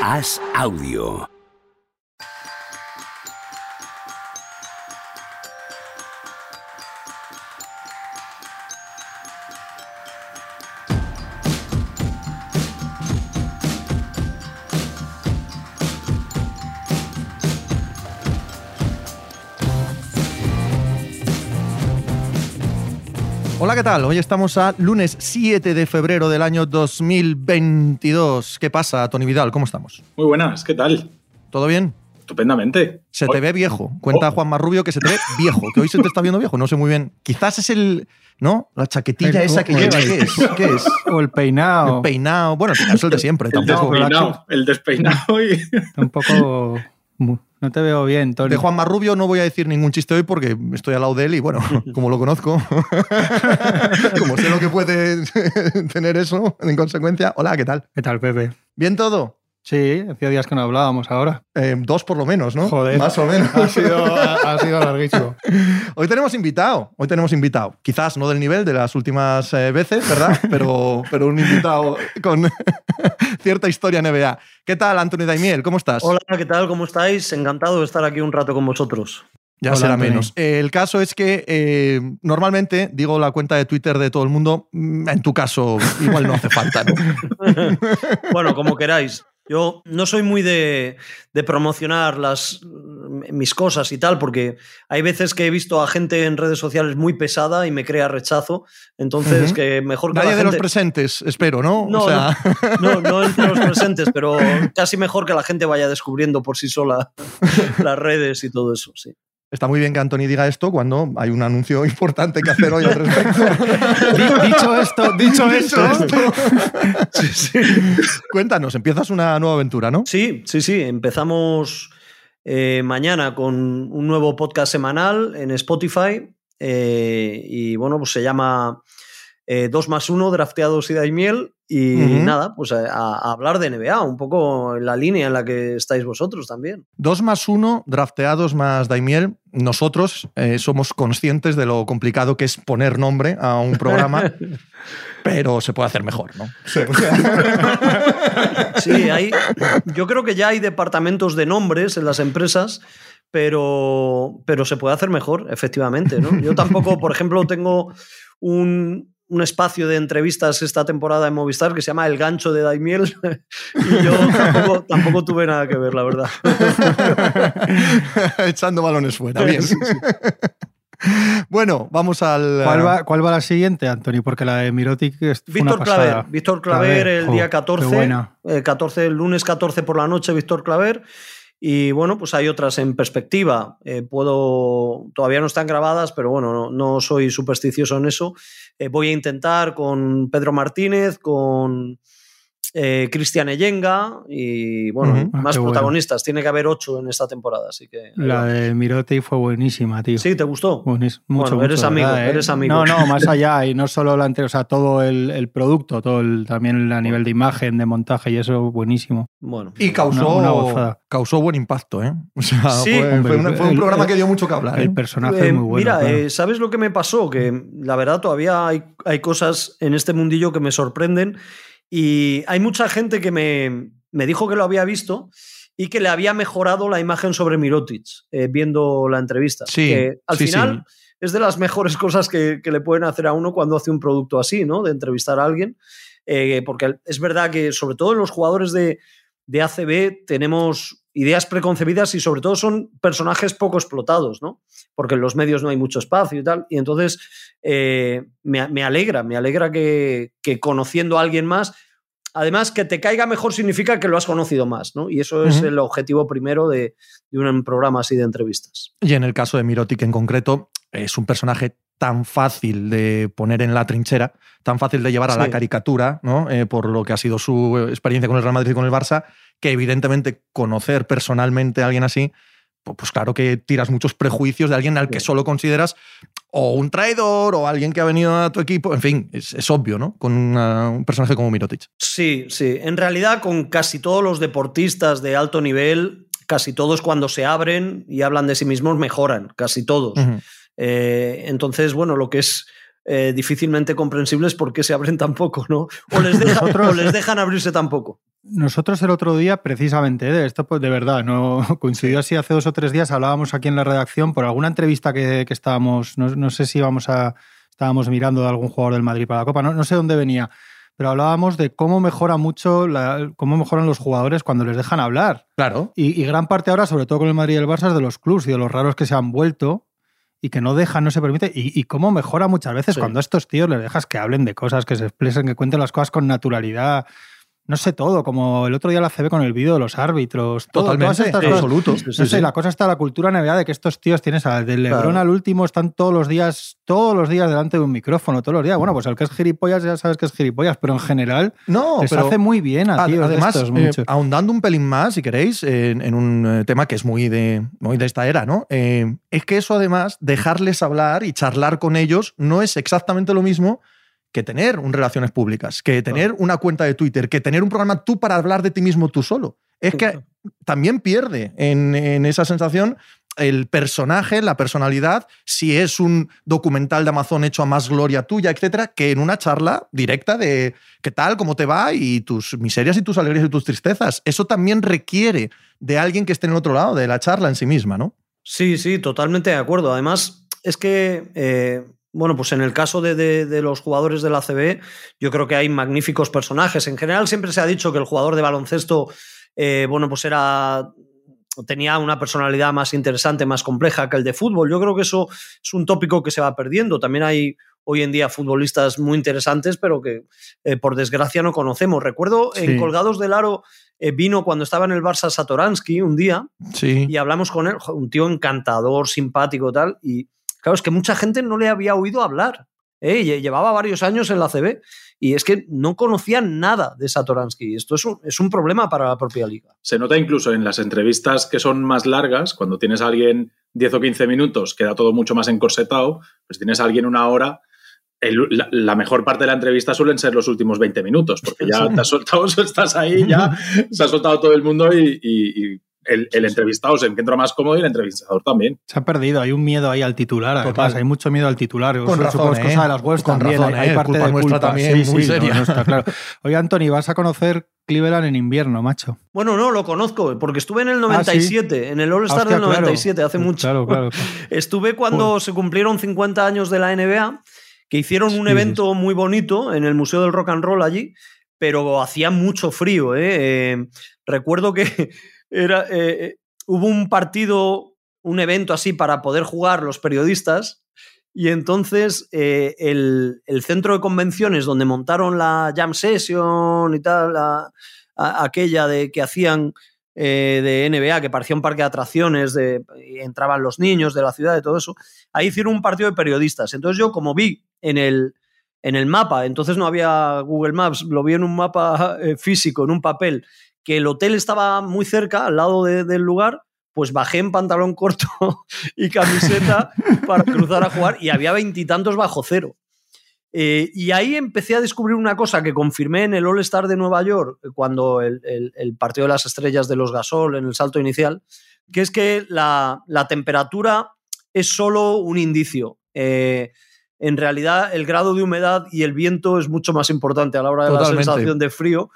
Haz audio. ¿Qué tal? Hoy estamos a lunes 7 de febrero del año 2022. ¿Qué pasa, Tony Vidal? ¿Cómo estamos? Muy buenas, ¿qué tal? ¿Todo bien? Estupendamente. Se te ve viejo. Cuenta Oh. Juan Marrubio que se te ve viejo, que hoy se te está viendo viejo. No sé muy bien. Quizás es el. ¿No? La chaquetilla El- esa que lleva. ¿Qué es? ¿Qué es? O el peinado. El peinado. Bueno, es el de siempre. El Tampoco. despeinado, el despeinado y... Un poco. mu- No te veo bien, Tony. De Juan Marrubio no voy a decir ningún chiste hoy porque estoy al lado de él y, bueno, como lo conozco, como sé lo que puede tener eso, en consecuencia. Hola, ¿qué tal? ¿Qué tal, Pepe? ¿Bien todo? Sí, hacía días que no hablábamos ahora. Eh, dos por lo menos, ¿no? Joder. Más o menos. Ha sido, ha, ha sido larguísimo. Hoy tenemos invitado, hoy tenemos invitado. Quizás no del nivel de las últimas eh, veces, ¿verdad? Pero, pero un invitado con cierta historia NBA. ¿Qué tal, Anthony Daimiel? ¿Cómo estás? Hola, ¿qué tal? ¿Cómo estáis? Encantado de estar aquí un rato con vosotros. Ya Hola, será Anthony. menos. Eh, el caso es que eh, normalmente digo la cuenta de Twitter de todo el mundo. mm, En tu caso, igual no hace falta, ¿no? bueno, como queráis. Yo no soy muy de, de promocionar las, mis cosas y tal, porque hay veces que he visto a gente en redes sociales muy pesada y me crea rechazo. Entonces, que mejor que Nadie la de los presentes, espero, ¿no? No, o sea, No, no entre los presentes, pero casi mejor que la gente vaya descubriendo por sí sola las redes y todo eso, sí. Está muy bien que Anthony diga esto cuando hay un anuncio importante que hacer hoy al respecto. Di- dicho esto, dicho esto. Sí, sí. Cuéntanos, empiezas una nueva aventura, ¿no? Sí, sí, sí. Empezamos eh, mañana con un nuevo podcast semanal en Spotify. eh, y bueno, pues se llama 2 más 1, drafteados y daimiel. Y nada, pues a, a hablar de NBA, un poco en la línea en la que estáis vosotros también. Dos más uno, drafteados más Daimiel. Nosotros eh, somos conscientes de lo complicado que es poner nombre a un programa, pero se puede hacer mejor, ¿no? Sí, hay, yo creo que ya hay departamentos de nombres en las empresas, pero, pero se puede hacer mejor, efectivamente. ¿no? Yo tampoco, por ejemplo, tengo un, un espacio de entrevistas esta temporada en Movistar que se llama El Gancho de Daimiel y yo tampoco, tampoco tuve nada que ver, la verdad. Echando balones fuera, bien. bueno, vamos al... ¿Cuál va, ¿Cuál va la siguiente, Anthony? Porque la de Mirotic es fue una Víctor Claver. Víctor Claver el jo, día qué 14, buena. eh, 14, el lunes 14 por la noche, Víctor Claver. Y bueno, pues hay otras en perspectiva. Eh, puedo, todavía no están grabadas, pero bueno, no, no soy supersticioso en eso. Eh, voy a intentar con Pedro Martínez, con eh, Cristian Eyenga y bueno. Ah, más bueno. protagonistas. Tiene que haber ocho en esta temporada, así que. La de Mirotic fue buenísima, tío. Sí, ¿te gustó? Buenis- mucho, Bueno, eres mucho, amigo, ¿verdad, eh? eres amigo. No, no, más allá, y no solo la anterior, o sea, todo el, el producto, todo el, también a nivel de imagen, de montaje y eso, buenísimo. Bueno. Y causó, Una- una causó buen impacto, ¿eh? O sea, Sí, fue, hombre, fue una- fue un el- programa el- que dio mucho que hablar. ¿eh? El personaje Eh, es muy bueno. Mira, claro. eh, ¿sabes lo que me pasó? Que la verdad todavía hay, hay cosas en este mundillo que me sorprenden y hay mucha gente que me, me dijo que lo había visto y que le había mejorado la imagen sobre Mirotic eh, viendo la entrevista. Sí, Que al sí, final es de las mejores cosas que, que le pueden hacer a uno cuando hace un producto así, ¿no? De entrevistar a alguien. Eh, porque es verdad que sobre todo en los jugadores de, de ACB tenemos ideas preconcebidas y sobre todo son personajes poco explotados, ¿no? Porque en los medios no hay mucho espacio y tal. Y entonces eh, me, me alegra, me alegra que, que conociendo a alguien más, además que te caiga mejor significa que lo has conocido más, ¿no? Y eso es el objetivo primero de, de un programa así de entrevistas. Y en el caso de Mirotic en concreto, es un personaje tan fácil de poner en la trinchera, tan fácil de llevar a la caricatura, ¿no? Eh, por lo que ha sido su experiencia con el Real Madrid y con el Barça, que evidentemente conocer personalmente a alguien así, pu- pues claro que tiras muchos prejuicios de alguien al que solo consideras o un traidor o alguien que ha venido a tu equipo, en fin, es, es obvio, ¿no? Con una- un personaje como Mirotic. Sí, sí. En realidad, con casi todos los deportistas de alto nivel, casi todos cuando se abren y hablan de sí mismos mejoran, casi todos. Eh, entonces, bueno, lo que es eh, difícilmente comprensible es por qué se abren tan poco, ¿no? O les, deja- Nosotros- o les dejan abrirse tan poco. Nosotros el otro día, precisamente, de esto pues de verdad, no coincidió así hace dos o tres días, hablábamos aquí en la redacción por alguna entrevista que, que estábamos, no, no, sé si íbamos a, estábamos mirando de algún jugador del Madrid para la Copa, no, no sé dónde venía, pero hablábamos de cómo mejora mucho, la, cómo mejoran los jugadores cuando les dejan hablar. Claro. Y, y, gran parte ahora, sobre todo con el Madrid y el Barça, es de los clubs y de los raros que se han vuelto y que no dejan, no se permite. Y, y cómo mejora muchas veces sí. cuando a estos tíos les dejas que hablen de cosas, que se expresen, que cuenten las cosas con naturalidad no sé todo, como el otro día la CB con el vídeo de los árbitros. Todo, Totalmente, estas cosas. absoluto. No sé, sí. la cosa está la cultura NBA de que estos tíos tienes al del Lebron claro. al último, están todos los días, todos los días delante de un micrófono, todos los días. Bueno, pues el que es gilipollas ya sabes que es gilipollas, pero en general no, les pero hace muy bien a tíos Además, de estos, eh, ahondando un pelín más, si queréis, en, en un eh, tema que es muy de, muy de esta era, ¿no? Eh, es que eso además, dejarles hablar y charlar con ellos no es exactamente lo mismo que tener un relaciones públicas, que tener una cuenta de Twitter, que tener un programa tú para hablar de ti mismo tú solo. Es que también pierde en, en, esa sensación el personaje, la personalidad, si es un documental de Amazon hecho a más gloria tuya, etcétera, que en una charla directa de qué tal, cómo te va y tus miserias y tus alegrías y tus tristezas. Eso también requiere de alguien que esté en el otro lado de la charla en sí misma, ¿no? Sí, sí, totalmente de acuerdo. Además, es que eh, bueno, pues en el caso de, de, de, los jugadores de la CB, yo creo que hay magníficos personajes. En general siempre se ha dicho que el jugador de baloncesto, eh, bueno, pues era tenía una personalidad más interesante, más compleja que el de fútbol. Yo creo que eso es un tópico que se va perdiendo. También hay hoy en día futbolistas muy interesantes, pero que eh, por desgracia no conocemos. Recuerdo sí. en Colgados del Aro eh, vino cuando estaba en el Barça Satoransky un día sí. y hablamos con él, un tío encantador, simpático tal, y Claro, es que mucha gente no le había oído hablar. ¿eh? Llevaba varios años en la CB y es que no conocían nada de Satoransky. Esto es un, es un problema para la propia liga. Se nota incluso en las entrevistas que son más largas, cuando tienes a alguien 10 o 15 minutos, queda todo mucho más encorsetado, pues tienes a alguien una hora. El, la, la, mejor parte de la entrevista suelen ser los últimos 20 minutos, porque ya te has soltado, estás ahí, ya se ha soltado todo el mundo y, y, y el, el, entrevistado se encuentra más cómodo y el entrevistador también. Se ha perdido, hay un miedo ahí al titular, además, hay mucho miedo al titular. Con razón, es cosa de las webs con también, razón, hay, eh, parte culpa de culpa. también sí, muy sí, seria. No, no está claro. Oye, Anthony, vas a conocer Cleveland en invierno, macho. Bueno, no, lo conozco, porque estuve en el 97, ah, ¿sí? en el All-Star del 97, claro. hace mucho. Claro, claro. Estuve cuando se cumplieron 50 años de la NBA, que hicieron un Sí, evento muy bonito en el Museo del Rock and Roll allí, pero hacía mucho frío. ¿eh? Eh, recuerdo que era, eh, hubo un partido, un evento así para poder jugar los periodistas. Y entonces eh, el, el, centro de convenciones donde montaron la jam session y tal, la, a, aquella de que hacían eh, de NBA, que parecía un parque de atracciones, de, entraban los niños de la ciudad y todo eso, ahí hicieron un partido de periodistas. Entonces yo como vi en el, en el mapa, entonces no había Google Maps, lo vi en un mapa eh, físico, en un papel, que el hotel estaba muy cerca, al lado de, del lugar, pues bajé en pantalón corto y camiseta para cruzar a jugar y había veintitantos bajo cero. Eh, y ahí empecé a descubrir una cosa que confirmé en el All-Star de Nueva York, cuando el, el, el, partido de las estrellas de los Gasol en el salto inicial, que es que la, la temperatura es solo un indicio. Eh, en realidad, el grado de humedad y el viento es mucho más importante a la hora de Totalmente. la sensación de frío.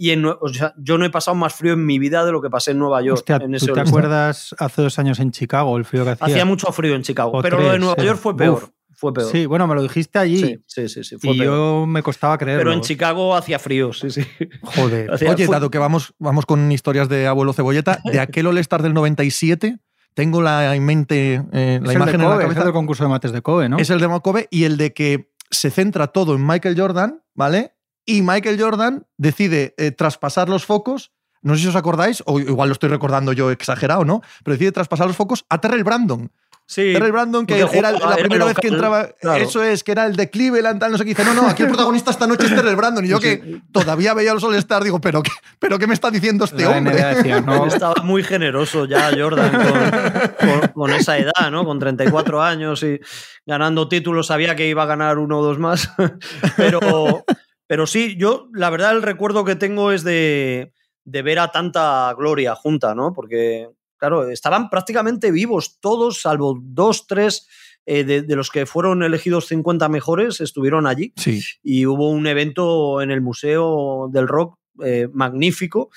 Y en, o sea, yo no he pasado más frío en mi vida de lo que pasé en Nueva York. Hostia, en ese ¿Tú te acuerdas hace dos años en Chicago el frío que hacía? Hacía mucho frío en Chicago, O pero tres, lo de Nueva sí. York fue peor. Uf. Fue peor. Sí, bueno, me lo dijiste allí. Sí, sí, sí, sí, fue y peor. yo me costaba creerlo. Pero en Chicago hacía frío, sí, sí. Joder. Hacía- Oye, fue- dado que vamos, vamos con historias de abuelo cebolleta, de aquel All-Star del 97, tengo la en mente, eh, Es la el imagen de en la es cabeza. el del concurso de mates de Kobe, ¿no? Es el de Kobe y el de que se centra todo en Michael Jordan, ¿vale? Y Michael Jordan decide eh, traspasar los focos, no sé si os acordáis, o igual lo estoy recordando yo exagerado, ¿no? Pero decide traspasar los focos a Terrell Brandon. Sí, Terrell Brandon, que era la era primera vez que entraba, claro. eso es, que era el de Cleveland, tal, no sé qué, dice, no, no, aquí el protagonista esta noche es Terrell Brandon. Y yo que todavía veía los All-Star, digo, ¿pero qué, ¿pero qué me está diciendo este La hombre? NBA decía, no, Estaba muy generoso ya Jordan con, con- con esa edad, ¿no? Con 34 años y ganando títulos, sabía que iba a ganar uno o dos más. Pero, pero sí, yo la verdad el recuerdo que tengo es de, de ver a tanta gloria junta, ¿no? Porque, claro, estaban prácticamente vivos todos, salvo dos, tres eh, de, de los que fueron elegidos 50 mejores, estuvieron allí. Sí, y hubo un evento en el Museo del Rock eh, magnífico.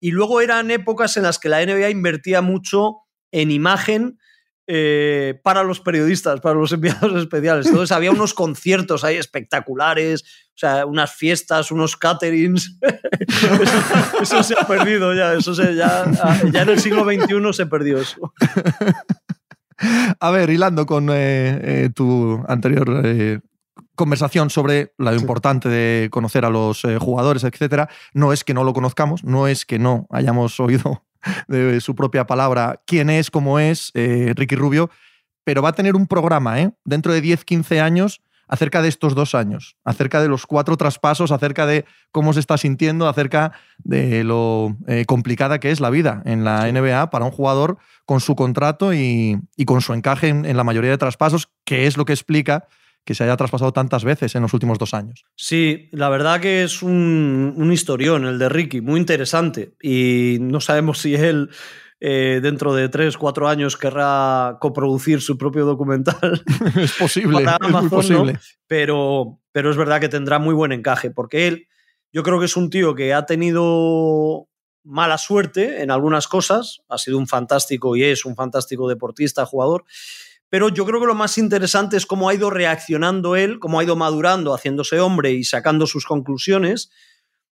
Y luego eran épocas en las que la NBA invertía mucho en imagen eh, para los periodistas, para los enviados especiales. Entonces había unos conciertos ahí espectaculares, o sea, unas fiestas, unos caterings. eso, se ha perdido ya, eso ya, ya en el siglo XXI se perdió eso. A ver, hilando con eh, eh, tu anterior conversación sobre lo importante de conocer a los jugadores, etcétera, no es que no lo conozcamos, no es que no hayamos oído de su propia palabra quién es, cómo es eh, Ricky Rubio, pero va a tener un programa ¿eh? dentro de 10, 15 años acerca de estos dos años, acerca de los cuatro traspasos, acerca de cómo se está sintiendo, acerca de lo eh, complicada que es la vida en la NBA para un jugador con su contrato y, con su encaje en, la mayoría de traspasos, que es lo que explica que se haya traspasado tantas veces en los últimos dos años. Sí, la verdad que es un, historión el de Ricky, muy interesante. Y no sabemos si él eh, dentro de tres, cuatro años querrá coproducir su propio documental. es posible, es muy posible. Pero, pero es verdad que tendrá muy buen encaje, porque él, yo creo que es un tío que ha tenido mala suerte en algunas cosas, ha sido un fantástico y es un fantástico deportista, jugador, pero yo creo que lo más interesante es cómo ha ido reaccionando él, cómo ha ido madurando, haciéndose hombre y sacando sus conclusiones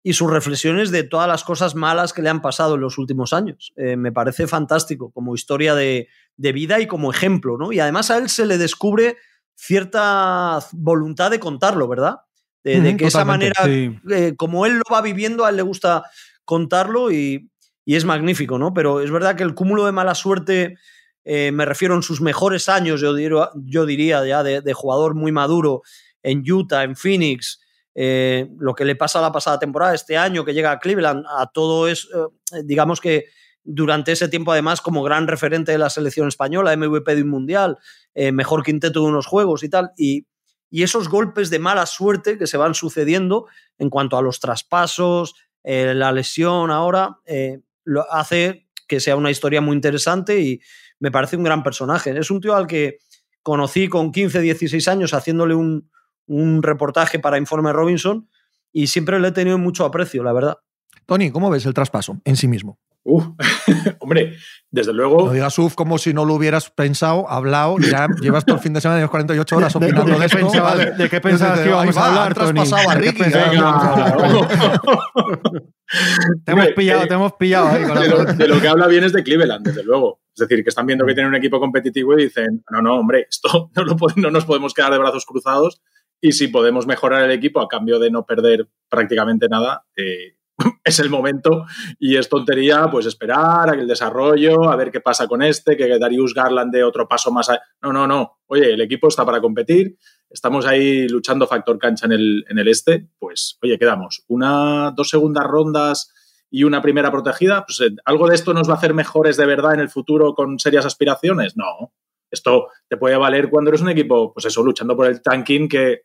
y sus reflexiones de todas las cosas malas que le han pasado en los últimos años. Eh, me parece fantástico como historia de, vida y como ejemplo, ¿no? Y además a él se le descubre cierta voluntad de contarlo, ¿verdad? De, que esa manera, eh, como él lo va viviendo, a él le gusta contarlo y, y es magnífico, ¿no? Pero es verdad que el cúmulo de mala suerte eh, me refiero en sus mejores años, yo, diría, yo diría ya de, jugador muy maduro en Utah, en Phoenix, eh, lo que le pasa la pasada temporada, este año que llega a Cleveland, a todo es, eh, digamos que durante ese tiempo además como gran referente de la selección española, MVP de un mundial, mejor quinteto de unos juegos y tal, y, y, esos golpes de mala suerte que se van sucediendo en cuanto a los traspasos, la lesión ahora, lo hace que sea una historia muy interesante y, me parece un gran personaje. Es un tío al que conocí con 15, 16 años haciéndole un, reportaje para Informe Robinson y siempre le he tenido mucho aprecio, la verdad. Tony, ¿cómo ves el traspaso en sí mismo? Uf, hombre, desde luego. No digas uf como si no lo hubieras pensado, hablado, ya llevas todo el fin de semana y 48 horas opinando de, esto. ¿De qué pensabas que íbamos a hablar, Tony? a Ricky. te, hemos pillado, te hemos pillado ahí de, lo, que habla bien es de Cleveland, desde luego. Es decir, que están viendo que tienen un equipo competitivo y dicen, no, no, hombre, esto no, no nos podemos quedar de brazos cruzados y si podemos mejorar el equipo a cambio de no perder prácticamente nada, eh, es el momento y es tontería pues esperar a el desarrollo, a ver qué pasa con este, que Darius Garland dé otro paso más. No, no, no. Oye, el equipo está para competir, estamos ahí luchando factor cancha en el, en el este, pues oye, quedamos una, dos segundas rondas y una primera protegida, pues eh, algo de esto nos va a hacer mejores de verdad en el futuro con serias aspiraciones. No, esto te puede valer cuando eres un equipo, pues eso, luchando por el tanking que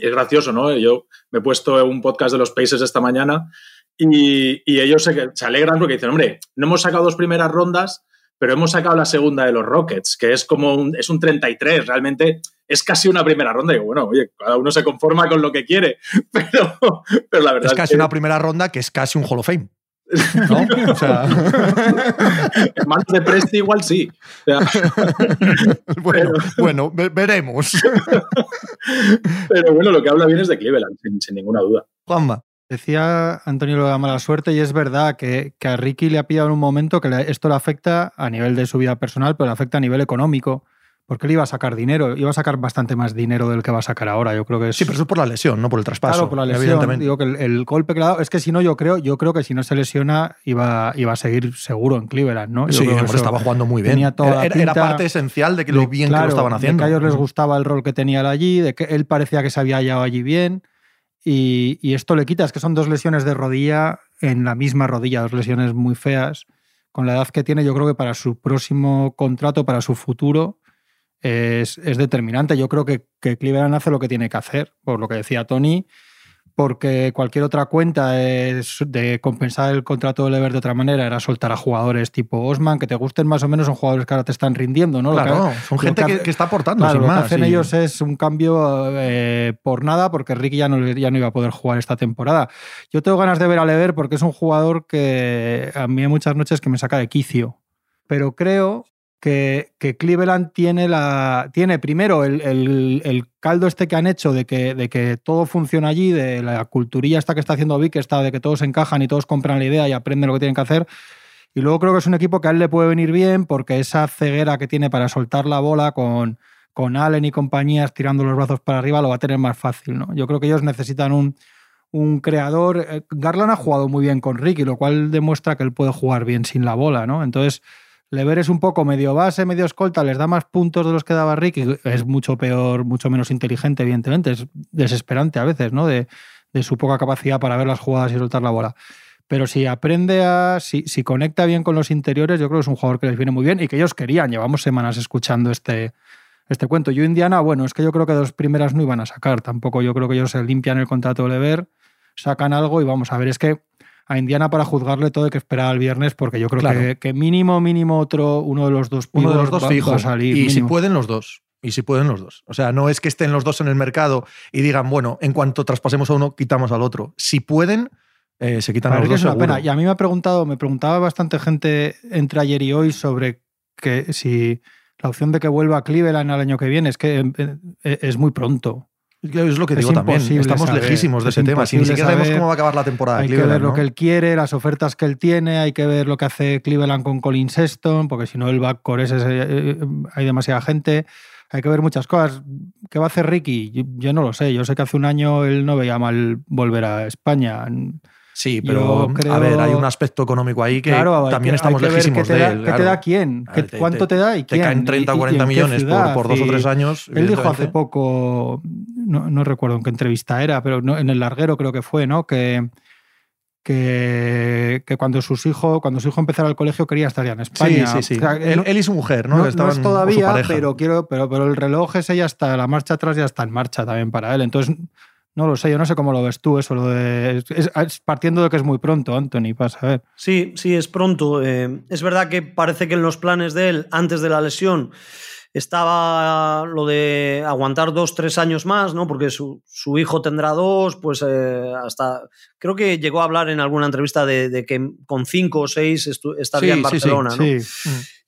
es gracioso, ¿no? Yo me he puesto un podcast de los Pacers esta mañana y, ellos se, se, alegran porque dicen, hombre, no hemos sacado dos primeras rondas, pero hemos sacado la segunda de los Rockets, que es como un, es un 33, realmente es casi una primera ronda. Y bueno, oye, cada uno se conforma con lo que quiere, pero, pero la verdad es casi una primera ronda que es casi un Hall of Fame. ¿No? O sea... Manos de Presti igual sí. bueno, bueno, veremos. Pero bueno, lo que habla bien es de Cleveland, sin, ninguna duda. Juanma. Decía Antonio lo de mala suerte y es verdad que, que, a Ricky le ha pillado en un momento que esto le afecta a nivel de su vida personal, pero le afecta a nivel económico porque él iba a sacar dinero, iba a sacar bastante más dinero del que va a sacar ahora. Yo creo que Sí, pero eso es por la lesión, no por el traspaso. Claro, por la lesión. Digo que el, golpe que le ha dado, es que si no, yo creo, yo creo que si no se lesiona, iba, iba a seguir seguro en Cleveland, ¿no? sí, estaba jugando muy bien. era, parte esencial de que lo bien que lo estaban haciendo. De que a ellos les gustaba el rol que tenía él allí, de que él parecía que se había hallado allí bien. Y, y esto le quita, es que son dos lesiones de rodilla en la misma rodilla, dos lesiones muy feas. Con la edad que tiene, yo creo que para su próximo contrato, para su futuro, es, determinante. Yo creo que, que, Cleveland hace lo que tiene que hacer, por lo que decía Tony, porque cualquier otra cuenta de compensar el contrato de Lever de otra manera era soltar a jugadores tipo Osman, que te gusten más o menos, son jugadores que ahora te están rindiendo, ¿no? Claro, son gente que, está aportando, sin lo más. que hacen ellos es un cambio eh, por nada, porque Ricky ya no, ya no iba a poder jugar esta temporada. Yo tengo ganas de ver a Lever porque es un jugador que a mí hay muchas noches que me saca de quicio, pero creo que, Cleveland tiene, la, tiene primero el, caldo este que han hecho de que, de que todo funciona allí, de la culturilla esta que está haciendo Vic, esta de que todos encajan y todos compran la idea y aprenden lo que tienen que hacer. Y luego creo que es un equipo que a él le puede venir bien porque esa ceguera que tiene para soltar la bola con, con Allen y compañías tirando los brazos para arriba lo va a tener más fácil. ¿no? Yo creo que ellos necesitan un, un creador. Eh, Garland ha jugado muy bien con Ricky, lo cual demuestra que él puede jugar bien sin la bola. ¿no? Entonces Lever es un poco medio base, medio escolta, les da más puntos de los que daba Rick es mucho peor, mucho menos inteligente, evidentemente. Es desesperante a veces, ¿no? De, su poca capacidad para ver las jugadas y soltar la bola. Pero si aprende a. Si, si, conecta bien con los interiores, yo creo que es un jugador que les viene muy bien y que ellos querían. Llevamos semanas escuchando este, este cuento. Yo, Indiana, bueno, es que yo creo que dos primeras no iban a sacar. Tampoco yo creo que ellos se limpian el contrato de Lever, sacan algo y vamos a ver. Es que a Indiana para juzgarle todo hay que esperar al viernes porque yo creo que, mínimo, mínimo otro, uno de los dos Uno de los dos fijos. Y si pueden los dos. Y si pueden los dos. O sea, no es que estén los dos en el mercado y digan, bueno, en cuanto traspasemos a uno, quitamos al otro. Si pueden, eh, se quitan a los dos. Es una pena. Y a mí me ha preguntado, me preguntaba bastante gente entre ayer y hoy sobre que si la opción de que vuelva a Cleveland el año que viene es que eh, eh, es muy pronto. Es lo que digo también. Estamos lejísimos de ese tema. Si ni siquiera sabemos cómo va a acabar la temporada. Hay que ver lo que él quiere, las ofertas que él tiene, hay que ver lo que hace Cleveland con Colin Sexton, porque si no el backcore ese, eh, hay demasiada gente. Hay que ver muchas cosas. ¿Qué va a hacer Ricky? yo, no lo sé. Yo sé que hace un año él no veía mal volver a España. Sí, pero a ver, hay un aspecto económico ahí que también estamos lejísimos de él. ¿Qué te da quién? ¿Cuánto te, da y quién? Te caen 30 o 40 millones por, dos o tres años. Él dijo hace poco, no, recuerdo en qué entrevista era, pero en el larguero creo que fue, ¿no? Que, que, cuando sus hijos, cuando su hijo empezara el colegio quería estar ya en España. Sí, sí, sí. él, y su mujer, ¿no? No, es todavía, pero quiero, pero, pero el reloj ese ya está, la marcha atrás ya está en marcha también para él. Entonces no lo sé, yo no sé cómo lo ves tú, eso, lo de. Es, partiendo de que es muy pronto, Anthony, para saber. Sí, sí, es pronto. Eh, es verdad que parece que en los planes de él, antes de la lesión, estaba lo de aguantar dos, tres años más, ¿no? Porque su, hijo tendrá dos, pues eh, hasta. Creo que llegó a hablar en alguna entrevista de, que con cinco o seis estaría en Barcelona, ¿no?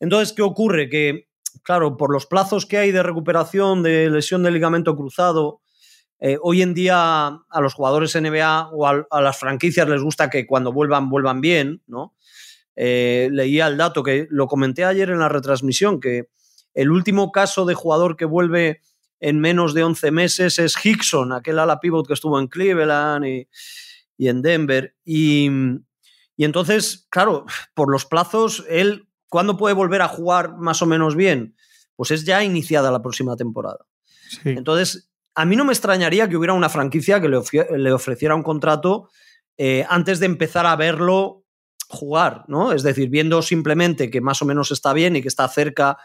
Entonces, ¿qué ocurre? Que, claro, por los plazos que hay de recuperación de lesión de ligamento cruzado eh, hoy en día a los jugadores NBA o a, las franquicias les gusta que cuando vuelvan, vuelvan bien, ¿no? Eh, leía el dato que lo comenté ayer en la retransmisión, que el último caso de jugador que vuelve en menos de 11 meses es Hickson, aquel ala pivot que estuvo en Cleveland y, en Denver. Y, entonces, claro, por los plazos, él, ¿cuándo puede volver a jugar más o menos bien? Pues es ya iniciada la próxima temporada. Entonces, a mí no me extrañaría que hubiera una franquicia que le, ofreciera un contrato eh, antes de empezar a verlo jugar, ¿no? Es decir, viendo simplemente que más o menos está bien y que está cerca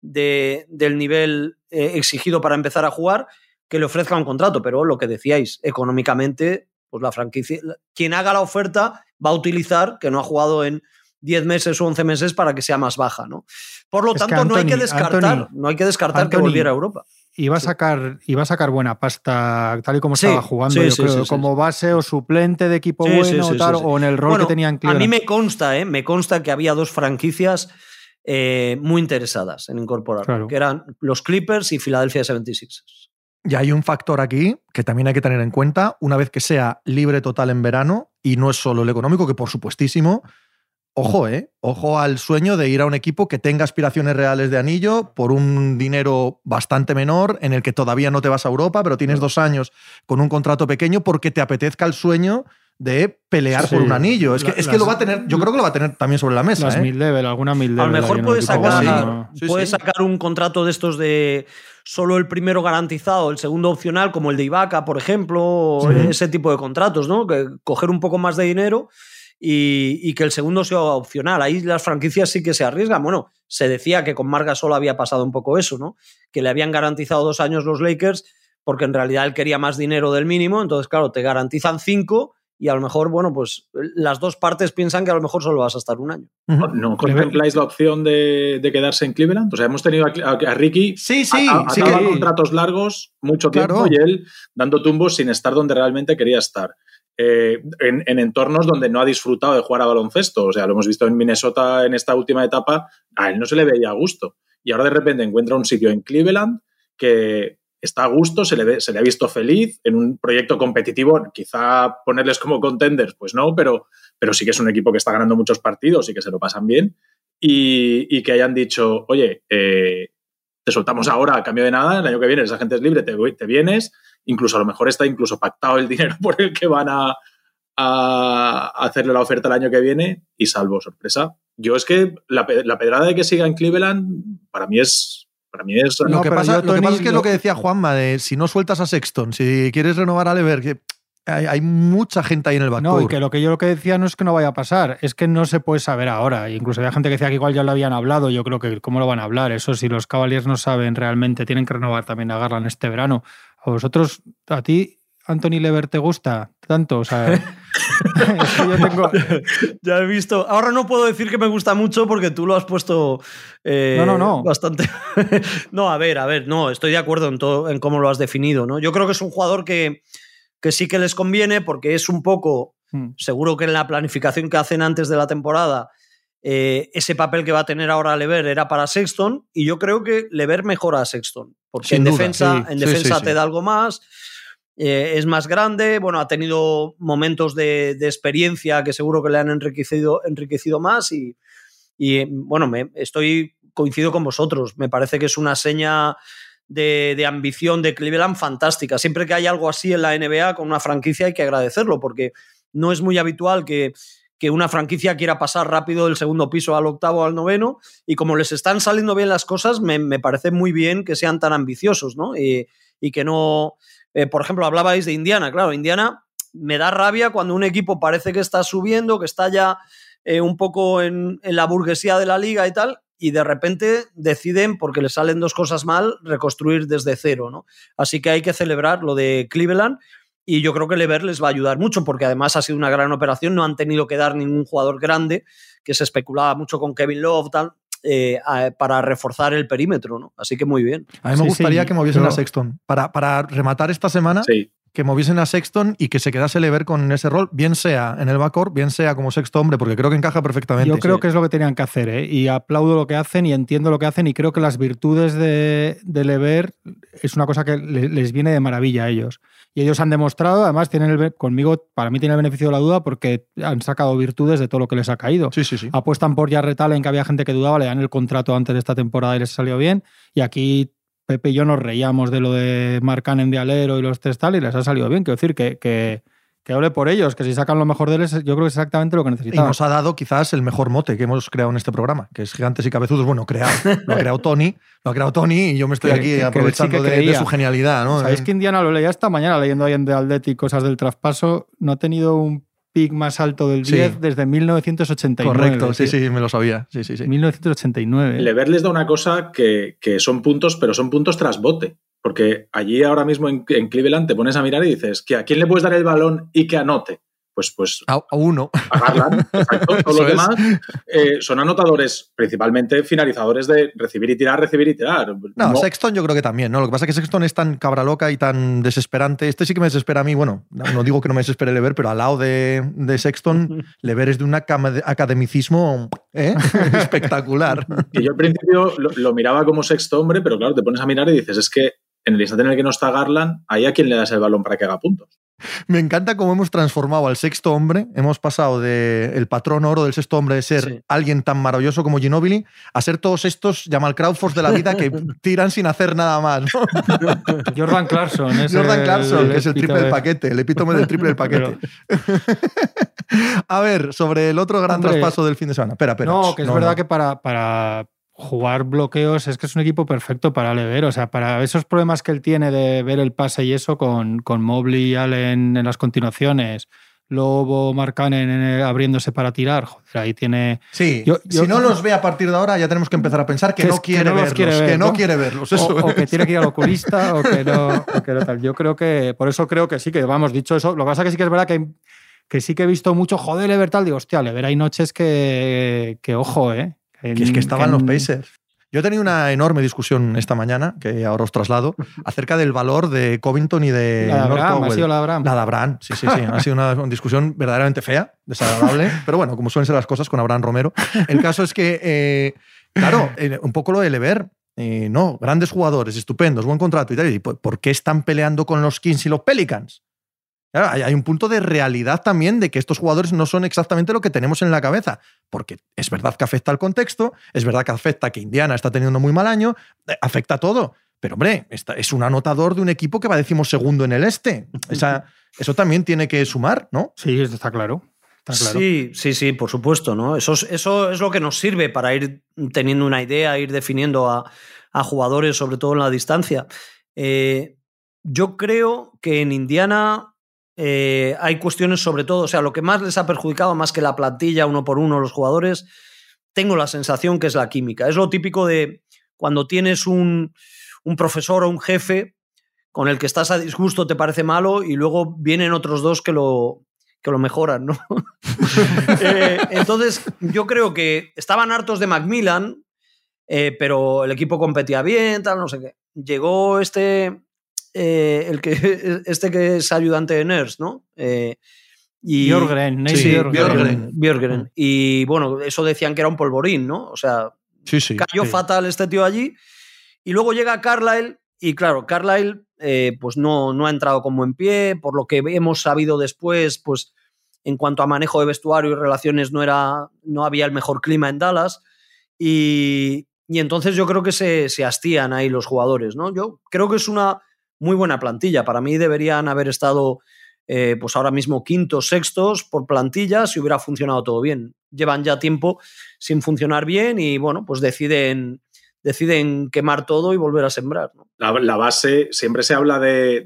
del nivel eh, exigido para empezar a jugar, que le ofrezca un contrato. Pero lo que decíais, económicamente, pues la franquicia, quien haga la oferta va a utilizar, que no ha jugado en 10 meses o 11 meses para que sea más baja, ¿no? Por lo tanto, no hay que descartar, no hay que descartar que volviera a Europa. Va a sacar, va a sacar buena pasta, tal y como estaba jugando, yo creo, como base o suplente de equipo bueno o, tal, o en el rol que tenían A mí me consta, ¿eh? me consta que había dos franquicias eh, muy interesadas en incorporar, que eran los Clippers y Philadelphia 76ers. Y hay un factor aquí que también hay que tener en cuenta, una vez que sea libre total en verano, y no es solo el económico, que por supuestísimo, Ojo, ¿eh? Ojo al sueño de ir a un equipo que tenga aspiraciones reales de anillo por un dinero bastante menor, en el que todavía no te vas a Europa, pero tienes dos años con un contrato pequeño porque te apetezca el sueño de pelear por un anillo. Es que, es que lo va a tener, yo creo que lo va a tener también sobre la mesa. Las ¿eh? mid level, alguna mid level. A lo mejor puedes sacar, puede sacar un contrato de estos de solo el primero garantizado, el segundo opcional, como el de Ibaka, por ejemplo, ese tipo de contratos, ¿no? Que coger un poco más de dinero y, que el segundo sea opcional. Ahí las franquicias sí que se arriesgan. Bueno, se decía que con Marga solo había pasado un poco eso, ¿no? Que le habían garantizado dos años los Lakers porque en realidad él quería más dinero del mínimo, entonces claro, te garantizan cinco y a lo mejor, bueno, pues las dos partes piensan que a lo mejor solo vas a estar un año. ¿No contempláis la opción de, quedarse en Cleveland? O sea, hemos tenido a, Ricky sí, sí, sí contratos largos mucho tiempo y él dando tumbos sin estar donde realmente quería estar. Eh, en, entornos donde no ha disfrutado de jugar a baloncesto. O sea, lo hemos visto en Minnesota en esta última etapa, a él no se le veía a gusto. Y ahora de repente encuentra un sitio en Cleveland que está a gusto, se le, se le ha visto feliz en un proyecto competitivo. Quizá ponerles como contenders, pues no, pero, pero sí que es un equipo que está ganando muchos partidos y que se lo pasan bien. Y, que hayan dicho, oye, eh, te soltamos ahora a cambio de nada, el año que viene esa gente es libre, te, te vienes, incluso a lo mejor está incluso pactado el dinero por el que van a, a hacerle la oferta el año que viene y salvo sorpresa. Yo es que la, la pedrada de que siga en Cleveland para mí es para mí es... Lo, que, pasa, lo que pasa es que es lo que decía Juanma, de si no sueltas a Sexton, si quieres renovar a Lever, que hay, mucha gente ahí en el backcourt. No, y que lo que yo lo que decía no es que no vaya a pasar, es que no se puede saber ahora. Incluso había gente que decía que igual ya lo habían hablado, yo creo que cómo lo van a hablar. Eso si los Cavaliers no saben realmente, tienen que renovar también a Garland este verano. A vosotros, a ti, Anthony Lever, ¿te gusta tanto? O sea, yo tengo... ya he visto. Ahora no puedo decir que me gusta mucho porque tú lo has puesto eh, no, no, no. bastante. no, a ver, a ver, no, estoy de acuerdo en todo, en cómo lo has definido. ¿no? Yo creo que es un jugador que que sí que les conviene porque es un poco, hmm. seguro que en la planificación que hacen antes de la temporada, eh, ese papel que va a tener ahora Lever era para Sexton y yo creo que Lever mejora a Sexton porque en defensa, en defensa te da algo más. Eh, es más grande, bueno, ha tenido momentos de, experiencia que seguro que le han enriquecido, enriquecido más y, y bueno, me, estoy coincido con vosotros, me parece que es una seña de, ambición de Cleveland fantástica. Siempre que hay algo así en la NBA con una franquicia hay que agradecerlo, porque no es muy habitual que, una franquicia quiera pasar rápido del segundo piso al octavo al noveno, y como les están saliendo bien las cosas, me, parece muy bien que sean tan ambiciosos, ¿no? Y, que no. Eh, por ejemplo, hablabais de Indiana, claro, Indiana me da rabia cuando un equipo parece que está subiendo, que está ya eh, un poco en, en, la burguesía de la liga y tal, y de repente deciden, porque les salen dos cosas mal, reconstruir desde cero. ¿no? Así que hay que celebrar lo de Cleveland y yo creo que Lever les va a ayudar mucho porque además ha sido una gran operación, no han tenido que dar ningún jugador grande, que se especulaba mucho con Kevin Love, tal, eh, para reforzar el perímetro, ¿no? Así que muy bien. A mí me gustaría que moviesen a Sexton. Para, para rematar esta semana, sí que moviesen a Sexton y que se quedase Lever con ese rol, bien sea en el backcourt, bien sea como sexto hombre, porque creo que encaja perfectamente. Yo creo que es lo que tenían que hacer, ¿eh? y aplaudo lo que hacen y entiendo lo que hacen, y creo que las virtudes de, de Lever es una cosa que les viene de maravilla a ellos. Y ellos han demostrado, además, tienen el, conmigo, para mí tiene el beneficio de la duda porque han sacado virtudes de todo lo que les ha caído. Sí, sí, sí. Apuestan por Jarrett en que había gente que dudaba, le dan el contrato antes de esta temporada y les salió bien. Y aquí Pepe y yo nos reíamos de lo de Mark Cannon de alero y los test tal y les ha salido bien. Quiero decir que, que, que hable por ellos, que si sacan lo mejor de él, yo creo que es exactamente lo que necesitamos. Y nos ha dado quizás el mejor mote que hemos creado en este programa, que es Gigantes y Cabezudos. Bueno, creado. Lo ha creado Tony, lo ha creado Tony y yo me estoy aquí aprovechando de, su genialidad. ¿no? ¿Sabéis que Indiana lo leía esta mañana leyendo ahí en The Athletic cosas del traspaso? No ha tenido un pick más alto del 10 desde 1989. Correcto, sí, sí, me lo sabía. Sí, sí, sí. 1989. Lever les da una cosa que, que, son puntos, pero son puntos tras bote. Porque allí ahora mismo en, en, Cleveland te pones a mirar y dices que a quién le puedes dar el balón y que anote pues, pues a, uno. A exacto. Todos los demás eh, son anotadores, principalmente finalizadores de recibir y tirar, recibir y tirar. No, Sexton yo creo que también, ¿no? Lo que pasa es que Sexton es tan cabra loca y tan desesperante. Este sí que me desespera a mí, bueno, no digo que no me desespere Lever, pero al lado de, de Sexton, Lever es de un academicismo ¿eh? espectacular. Y yo al principio lo, lo miraba como sexto hombre, pero claro, te pones a mirar y dices, es que en el instante en el que no está Garland, ahí a quién le das el balón para que haga puntos. Me encanta cómo hemos transformado al sexto hombre. Hemos pasado del el patrón oro del sexto hombre de ser alguien tan maravilloso como Ginobili a ser todos estos Jamal Crawford de la vida que tiran sin hacer nada más. Jordan Clarkson. Jordan Clarkson, que es el triple del paquete, el epítome del triple del paquete. a ver, sobre el otro gran traspaso del fin de semana. Espera, espera. No, que es verdad que para, para jugar bloqueos es que es un equipo perfecto para Lever. O sea, para esos problemas que él tiene de ver el pase y eso con, con Mobley y Allen en las continuaciones, Lobo, Marcanen abriéndose para tirar, joder, ahí tiene... Sí, si no los ve a partir de ahora ya tenemos que empezar a pensar que, no quiere verlos, que no quiere verlos. o, que tiene que ir al oculista o que no, tal. Yo creo que, por eso creo que sí, que vamos, dicho eso, lo que pasa es que sí que es verdad que, que sí que he visto mucho, joder, Lever tal, digo, hostia, Lever hay noches que, que ojo, ¿eh? Que, es que estaban los Pacers. Yo he tenido una enorme discusión esta mañana, que ahora os traslado, acerca del valor de Covington y de. La de Abraham, ha sido la de Abraham. La de Abraham, sí, sí, sí. ha sido una, discusión verdaderamente fea, desagradable, pero bueno, como suelen ser las cosas con Abraham Romero. El caso es que, eh, claro, eh, un poco lo de Lever. Eh, no, grandes jugadores, estupendos, buen contrato y tal. ¿Y por qué están peleando con los Kings y los Pelicans? Hay un punto de realidad también de que estos jugadores no son exactamente lo que tenemos en la cabeza, porque es verdad que afecta al contexto, es verdad que afecta que Indiana está teniendo muy mal año, eh, afecta todo. Pero hombre, es un anotador de un equipo que va decimos segundo en el este. eso también tiene que sumar, ¿no? Sí, está claro. Sí, sí, sí, por supuesto, ¿no? Eso es, eso es lo que nos sirve para ir teniendo una idea, ir definiendo a, jugadores, sobre todo en la distancia. Eh, yo creo que en Indiana eh, hay cuestiones sobre todo, o sea, lo que más les ha perjudicado, más que la plantilla uno por uno, los jugadores, tengo la sensación que es la química. Es lo típico de cuando tienes un, profesor o un jefe con el que estás a disgusto, te parece malo, y luego vienen otros dos que lo, que lo mejoran, ¿no? Eh, entonces, yo creo que estaban hartos de Macmillan, eh, pero el equipo competía bien, tal, no sé qué. Llegó este, eh, el que, este que es ayudante de Nurse, ¿no? Eh, y, Björgren, sí, Björgren. Y bueno, eso decían que era un polvorín, ¿no? O sea, cayó fatal este tío allí. Y luego llega Carlyle, y claro, Carlyle eh, pues no, no ha entrado como en pie, por lo que hemos sabido después, pues en cuanto a manejo de vestuario y relaciones no, era, no había el mejor clima en Dallas. Y, y entonces yo creo que se, se hastían ahí los jugadores, ¿no? Yo creo que es una muy buena plantilla. Para mí deberían haber estado eh, pues ahora mismo quintos, sextos por plantilla si hubiera funcionado todo bien. Llevan ya tiempo sin funcionar bien y bueno, pues deciden, deciden quemar todo y volver a sembrar. La, base, siempre se habla de,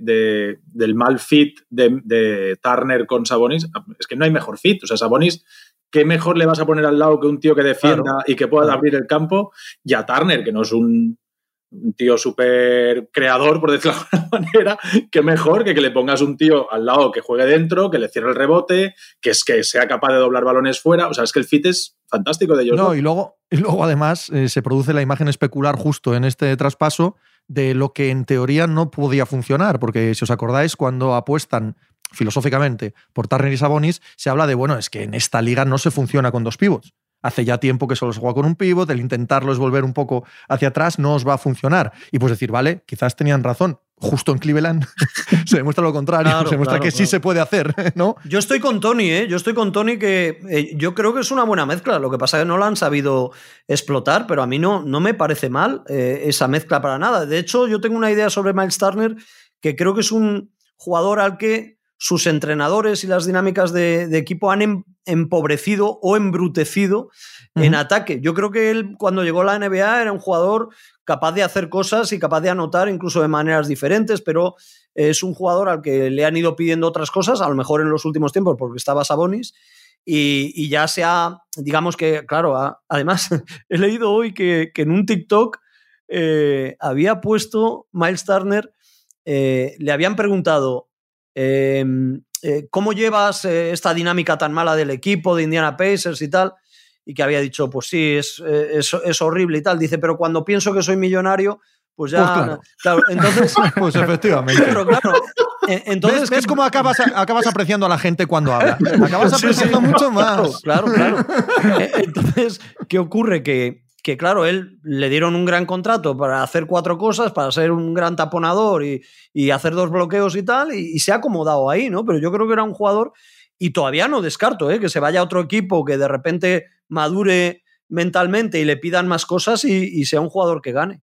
del mal fit de, Turner con Sabonis. Es que no hay mejor fit. O sea, Sabonis ¿qué mejor le vas a poner al lado que un tío que defienda y que pueda abrir el campo? Y a Turner, que no es un un tío súper creador, por decirlo de alguna manera, que mejor que que le pongas un tío al lado que juegue dentro, que le cierre el rebote, que es que sea capaz de doblar balones fuera. O sea, es que el fit es fantástico de ellos. No, y luego, y luego además eh, se produce la imagen especular justo en este traspaso de lo que en teoría no podía funcionar, porque si os acordáis, cuando apuestan filosóficamente por Turner y Sabonis, se habla de, bueno, es que en esta liga no se funciona con dos pivots hace ya tiempo que solo se juega con un pivot, el intentarlo es volver un poco hacia atrás, no os va a funcionar. Y pues decir, vale, quizás tenían razón. Justo en Cleveland se demuestra lo contrario, se demuestra que sí se puede hacer, ¿no? Yo estoy con Tony, ¿eh? Yo estoy con Tony que eh, yo creo que es una buena mezcla. Lo que pasa es que no la han sabido explotar, pero a mí no, no me parece mal eh, esa mezcla para nada. De hecho, yo tengo una idea sobre Miles Turner que creo que es un jugador al que sus entrenadores y las dinámicas de, equipo han em, empobrecido o embrutecido en ataque. Yo creo que él cuando llegó a la NBA era un jugador capaz de hacer cosas y capaz de anotar incluso de maneras diferentes, pero es un jugador al que le han ido pidiendo otras cosas, a lo mejor en los últimos tiempos porque estaba Sabonis. Y, ya se ha, digamos que, claro, además he leído hoy que, en un TikTok eh, había puesto Miles Turner, eh, le habían preguntado, Em, eh, ¿Cómo llevas eh, esta dinámica tan mala del equipo de Indiana Pacers y tal? Y que había dicho, pues sí, es, eh, es, horrible y tal. Dice, pero cuando pienso que soy millonario, pues ya. Pues claro. entonces. pues efectivamente. Claro, claro. Entonces, ¿Ves, cómo acabas, acabas apreciando a la gente cuando habla? Acabas apreciando mucho más. Claro, claro. Entonces, ¿qué ocurre? Que, que claro, él le dieron un gran contrato para hacer cuatro cosas, para ser un gran taponador y, hacer dos bloqueos y tal, y, se ha acomodado ahí, ¿no? Pero yo creo que era un jugador, y todavía no descarto, ¿eh? que se vaya a otro equipo que de repente madure mentalmente y le pidan más cosas y, sea un jugador que gane.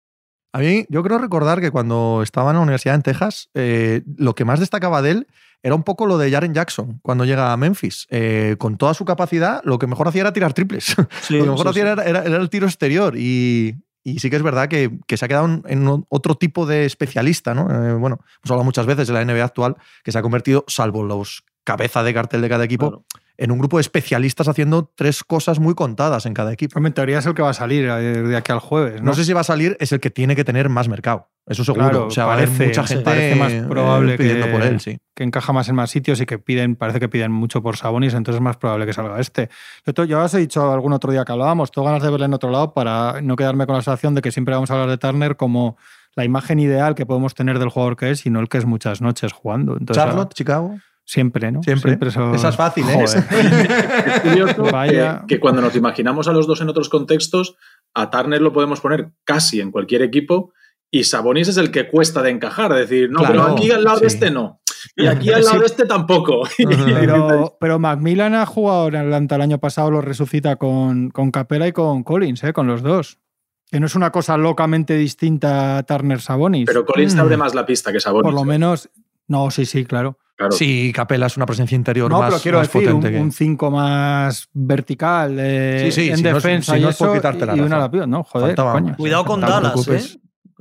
A mí, yo creo recordar que cuando estaba en la universidad en Texas, eh, lo que más destacaba de él era un poco lo de Jaren Jackson cuando llega a Memphis. Eh, con toda su capacidad, lo que mejor hacía era tirar triples. lo que mejor hacía era, el tiro exterior. Y, sí que es verdad que, se ha quedado en, otro tipo de especialista. ¿no? Eh, bueno, hemos hablado muchas veces de la NBA actual, que se ha convertido, salvo los cabeza de cartel de cada equipo, Claro. En un grupo de especialistas haciendo tres cosas muy contadas en cada equipo. En teoría es el que va a salir eh, de aquí al jueves. No, No, sé si va a salir, es el que tiene que tener más mercado. Eso seguro. Claro, o sea, parece, mucha gente parece más probable pidiendo que- por él, sí. que encaja más en más sitios y que piden, parece que piden mucho por Sabonis, entonces es más probable que salga este. Yo, yo os he dicho algún otro día que hablábamos, tengo ganas de verle en otro lado para no quedarme con la sensación de que siempre vamos a hablar de Turner como la imagen ideal que podemos tener del jugador que es y no el que es muchas noches jugando. Entonces, Charlotte, Chicago. Siempre, ¿no? Siempre. eso- Esa es fácil, ¿eh? Es curioso Vaya. que, que cuando nos imaginamos a los dos en otros contextos, a Turner lo podemos poner casi en cualquier equipo y Sabonis es el que cuesta de encajar. decir, no, Claro, pero aquí al lado de este no. Y aquí al lado Sí. de este tampoco. Pero, pero Macmillan ha jugado en Atlanta el año pasado, lo resucita con, con Capela y con Collins, ¿eh? con los dos. Que no es una cosa locamente distinta a Turner Sabonis. Pero Collins Mm. abre más la pista que Sabonis. por lo menos. No, sí, sí, claro. Claro. Sí, Capela es una presencia interior No, más, pero quiero más decir, un potente. que- 5 más vertical eh, Sí, sí, en si no es- defensa si y no es por eso, quitarte la y una. No, joder, coño. Cuidado con Dallas. ¿eh?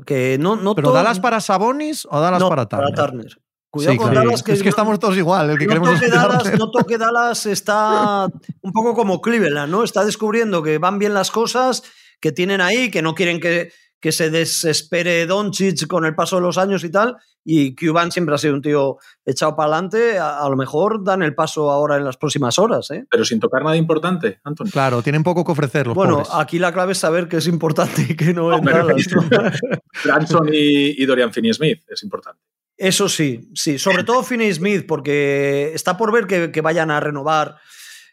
Que no, no ¿Pero todo- Dallas para Sabonis o Dallas no, para Turner? Turner. Cuidado Sí, con claro. Dallas, que, es que no- estamos todos igual. El que no toque, Dallas, no toque Dallas está un poco como Cleveland, ¿no? Está descubriendo que van bien las cosas, que tienen ahí, que no quieren que, que se desespere Doncic con el paso de los años y tal. Y Cuban siempre ha sido un tío echado para adelante. A, a lo mejor dan el paso ahora en las próximas horas, ¿eh? Pero sin tocar nada importante, Anthony. Claro, tienen poco que ofrecer los Bueno, pobres. aquí la clave es saber que es importante y que no Dallas, ¿no? Branson y, y Dorian Finney-Smith es importante. Eso sí, sí. Sobre todo Finney Smith, porque está por ver que, que vayan a renovar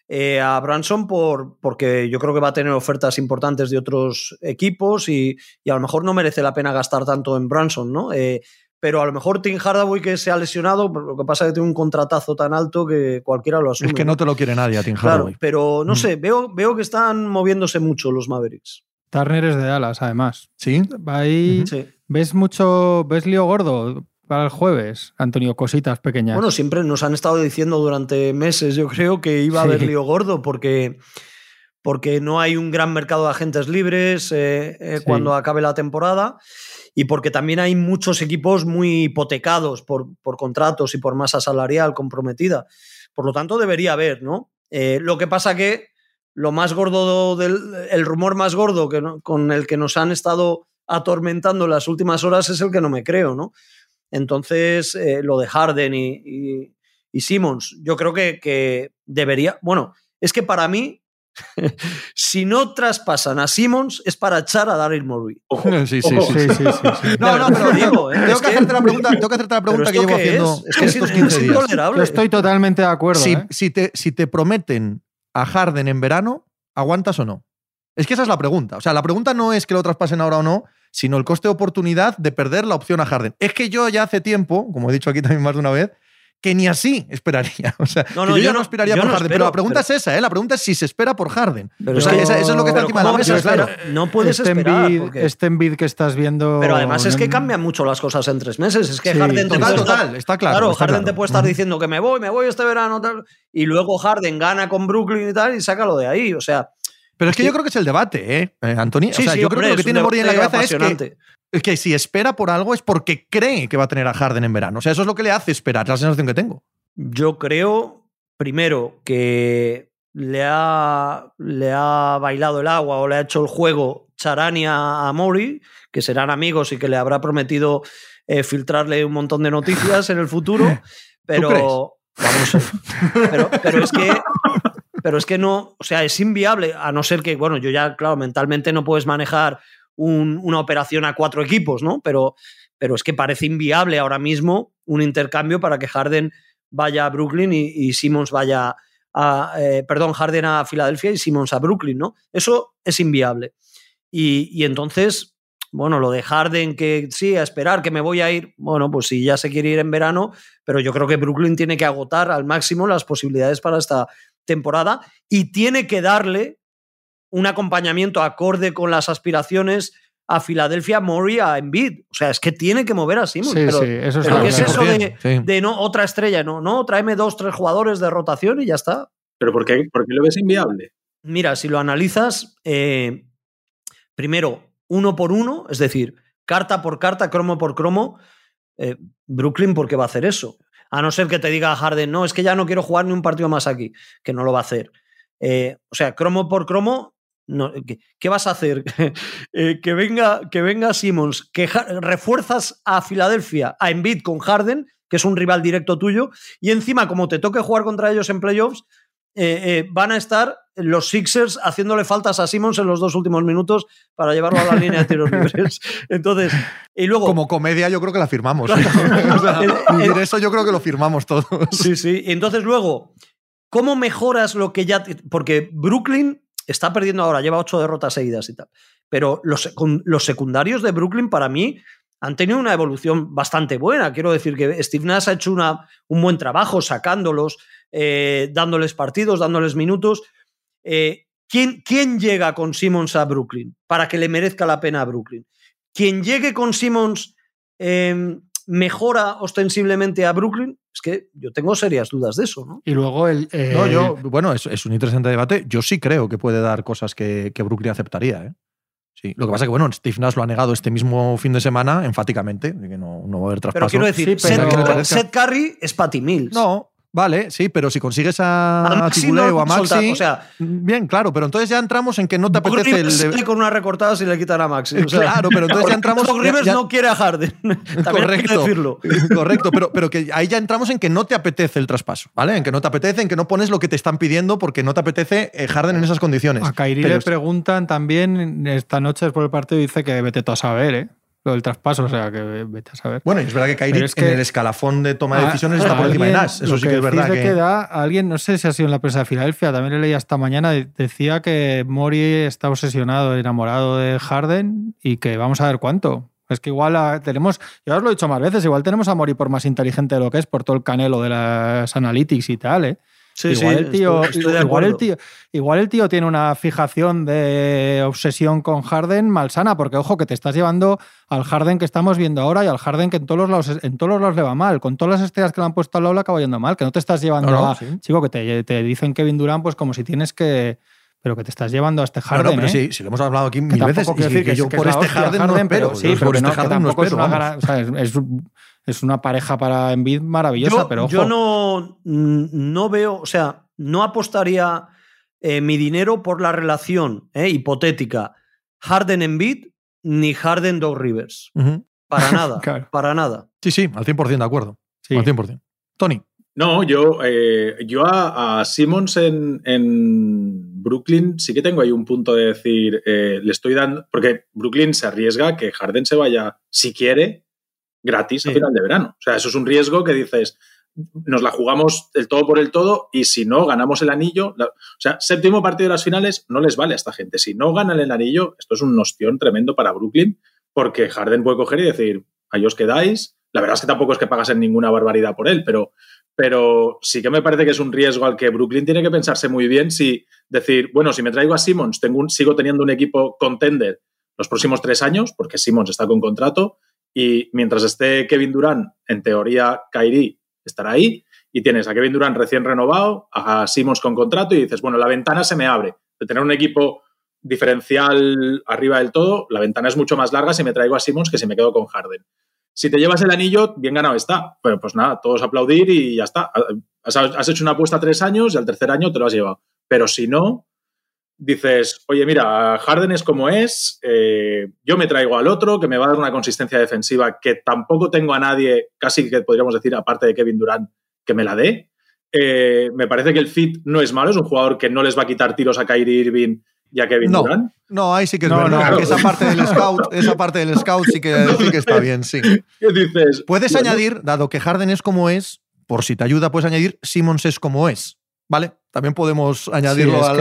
eh, a Branson por, porque yo creo que va a tener ofertas importantes de otros equipos y, y a lo mejor no merece la pena gastar tanto en Branson, ¿no? Eh, pero a lo mejor Tim Hardaway que se ha lesionado, lo que pasa es que tiene un contratazo tan alto que cualquiera lo asume. es que no te lo quiere nadie a Tim Claro, Hardaway. pero no Mm. sé, veo, veo que están moviéndose mucho los Mavericks. Turner es de Dallas, además. Sí. Va ahí. Sí. ¿Ves mucho. ¿Ves lío gordo para el jueves, Antonio? Cositas pequeñas. Bueno, siempre nos han estado diciendo durante meses, yo creo, que iba a Sí. haber lío gordo porque, porque no hay un gran mercado de agentes libres eh, eh, Sí. cuando acabe la temporada y porque también hay muchos equipos muy hipotecados por, por contratos y por masa salarial comprometida. Por lo tanto, debería haber, ¿no? Eh, lo que pasa que lo más gordo del el rumor más gordo que no- con el que nos han estado atormentando en las últimas horas es el que no me creo, ¿no? Entonces, eh, lo de Harden y, y, y Simmons, yo creo que, que debería. Bueno, es que para mí, si no traspasan a Simmons, es para echar a Daryl Morey. Ojo, Sí, sí, ojo. sí. Sí, sí, sí. sí. No, no, pero digo, ¿eh? tengo Es que que- hacerte la pregunta, tengo que hacerte la pregunta que ¿Pero llevo haciendo es? Es que es, estos es 15 días. intolerable. Yo estoy totalmente de acuerdo. Si, ¿eh? si te, si te prometen a Harden en verano, ¿aguantas o no? Es que esa es la pregunta. O sea, la pregunta no es que lo traspasen ahora o no, sino el coste de oportunidad de perder la opción a Harden. Es que yo ya hace tiempo, como he dicho aquí también más de una vez, que ni así esperaría. O sea, No, yo, no no- esperaría yo por no Harden. espero, pero la pregunta pero- es esa, ¿eh? La pregunta es si se espera por Harden. Pero O sea, eso es lo que está encima de la ¿cómo mesa, claro. No puedes este esperar. Embiid, porque- este Embiid que estás viendo. Pero además es que cambian mucho las cosas en tres meses. Es que Sí, Harden te Total, puede total, estar- está claro. Claro, está Harden claro. te puede estar diciendo que me voy, me voy este verano, tal, y luego Harden gana con Brooklyn y tal, y sácalo de ahí. O sea, Pero es que yo creo que es el debate, ¿eh, eh, Anthony? sí, o sea, sí, yo creo que lo que tiene Borri en la cabeza es que. Es que si espera por algo es porque cree que va a tener a Harden en verano. O sea, eso es lo que le hace esperar, es la sensación que tengo. Yo creo, primero, que le ha, le ha bailado el agua o le ha hecho el juego Charani a, a Mori, que serán amigos y que le habrá prometido eh, filtrarle un montón de noticias en el futuro. Pero. Vamos, pero, pero es que. Pero es que no, o sea, es inviable, a no ser que, bueno, yo ya, claro, mentalmente no puedes manejar un- una operación a cuatro equipos, ¿no? Pero, pero es que parece inviable ahora mismo un intercambio para que Harden vaya a Brooklyn y, Simmons vaya a, eh, perdón, Harden a Filadelfia y Simmons a Brooklyn, ¿no? Eso es inviable. Y, y entonces, bueno, lo de Harden, que sí, a esperar que me voy a ir, bueno, pues sí, ya se quiere ir en verano, pero yo creo que Brooklyn tiene que agotar al máximo las posibilidades para esta temporada y tiene que darle un acompañamiento acorde con las aspiraciones a Filadelfia, Murray, a Embiid. O sea, es que tiene que mover a Simmons. Sí, pero, sí, eso pero está ¿qué es eso de, Sí. de no otra estrella? No, no, tráeme dos, tres jugadores de rotación y ya está. ¿Pero por qué, por qué lo ves inviable? Mira, si lo analizas, eh, primero, uno por uno, es decir, carta por carta, cromo por cromo, eh, Brooklyn, ¿por qué va a hacer eso? A no ser que te diga Harden, no, es que ya no quiero jugar ni un partido más aquí, que no lo va a hacer. Eh, o sea, cromo por cromo, no, ¿qué, vas a hacer? Eh, que, venga, que venga Simmons, que refuerzas a Filadelfia, a Embiid con Harden, que es un rival directo tuyo, y encima, como te toque jugar contra ellos en playoffs, eh, van a estar los Sixers haciéndole faltas a Simmons en los dos últimos minutos para llevarlo a la línea de tiros libres. Entonces, y luego. Como comedia, yo creo que la firmamos. eso yo creo que lo firmamos todos. Sí, sí. Entonces, luego, ¿cómo mejoras lo que ya. Porque Brooklyn está perdiendo ahora, lleva ocho derrotas seguidas y tal. Pero los, los secundarios de Brooklyn, para mí, han tenido una evolución bastante buena. Quiero decir que Steve Nash ha hecho una, un buen trabajo sacándolos, eh, dándoles partidos, dándoles minutos. Eh, ¿quién, ¿quién, llega con Simmons a Brooklyn para que le merezca la pena a Brooklyn? Quien llegue con Simmons em, mejora ostensiblemente a Brooklyn. Es que yo tengo serias dudas de eso, ¿no? Y luego el. No, yo, bueno, es, un interesante debate. Yo sí creo que puede dar cosas que, que Brooklyn aceptaría, ¿eh? Sí, lo que pasa es que, bueno, Steve Nash lo ha negado este mismo fin de semana enfáticamente, de que no, no va a haber traspaso. Pero quiero decir, Seth, Seth, Curry es Patty Mills. No, Vale, sí, pero si consigues a, a o a Maxi. o sea, bien, claro, pero entonces ya entramos en que no te apetece el. De... con una recortada si le quitan a Maxi. claro, pero entonces ya entramos. Rivers no quiere a Harden. correcto. decirlo. Correcto, pero, pero que ahí ya entramos en que no te apetece el traspaso, ¿vale? En que no te apetece, en que no pones lo que te están pidiendo porque no te apetece eh, Harden en esas condiciones. A Kairi le preguntan también esta noche después del partido dice que vete tú a saber, ¿eh? Del traspaso, o sea, que vete a saber. Bueno, y es verdad que Kairi en el escalafón de toma de decisiones está por encima de Nash. Eso sí que, es verdad. Que... da, alguien, no sé si ha sido en la prensa de Filadelfia, también le leí esta mañana, decía que Mori está obsesionado, enamorado de Harden y que vamos a ver cuánto. Es que igual tenemos, ya os lo he dicho más veces, igual tenemos a Mori por más inteligente de lo que es, por todo el canelo de las analytics y tal, ¿eh? Igual, el tío, igual, el tío, igual el tío tiene una fijación de obsesión con Harden malsana, porque ojo, que te estás llevando al Harden que estamos viendo ahora y al Harden que en todos los lados, en todos los lados le va mal. Con todas las estrellas que le han puesto al lado le acaba yendo mal. Que no te estás llevando a. Chico, que te, te, dicen Kevin Durant, pues como si tienes que. Pero que te estás llevando a este Harden. pero ¿eh? sí, si lo hemos hablado aquí mil veces. Y decir que, yo por este Harden, no espero. Pero, sí, pero, este Harden no espero. Es, es, una pareja para Envid maravillosa, pero ojo. Yo no, no veo. O sea no apostaría eh, mi dinero por la relación eh, hipotética Harden en Beat ni Harden Dog Rivers. Para nada, para nada. Sí, sí, al 100% de acuerdo. Sí. Al 100%. Tony. No, yo, eh, yo a, Simmons en, en, Brooklyn sí que tengo ahí un punto de decir, le estoy dando, porque Brooklyn se arriesga que Harden se vaya, si quiere, gratis a final de verano. O sea, eso es un riesgo que dices, nos la jugamos el todo por el todo y si no ganamos el anillo, o sea, séptimo partido de las finales no les vale a esta gente. Si no ganan el anillo, esto es un ostión tremendo para Brooklyn porque Harden puede coger y decir, ahí os quedáis. La verdad es que tampoco es que pagasen ninguna barbaridad por él, pero, pero sí que me parece que es un riesgo al que Brooklyn tiene que pensarse muy bien si decir, bueno, si me traigo a Simmons, tengo un, sigo teniendo un equipo contender los próximos tres años, porque Simmons está con contrato, y mientras esté Kevin Durant, en teoría Kyrie estará ahí y tienes a Kevin Durant recién renovado, a Simmons con contrato y dices, bueno, la ventana se me abre. De tener un equipo diferencial arriba del todo, la ventana es mucho más larga si me traigo a Simmons que si me quedo con Harden. Si te llevas el anillo, bien ganado está. Bueno, pues nada, todos aplaudir y ya está. Has, hecho una apuesta tres años y al tercer año te lo has llevado. Pero si no, dices, oye, mira, Harden es como es, eh, yo me traigo al otro, que me va a dar una consistencia defensiva que tampoco tengo a nadie, casi que podríamos decir, aparte de Kevin Durant, que me la dé. Eh, me parece que el fit no es malo, es un jugador que no les va a quitar tiros a Kyrie Irving y a Kevin Durant. No, ahí sí que es verdad. esa parte del scout, esa parte del scout sí que, sí que está bien, sí. ¿Qué dices? Puedes añadir, dado que Harden es como es, por si te ayuda, puedes añadir Simmons es como es. ¿Vale? También podemos añadirlo al,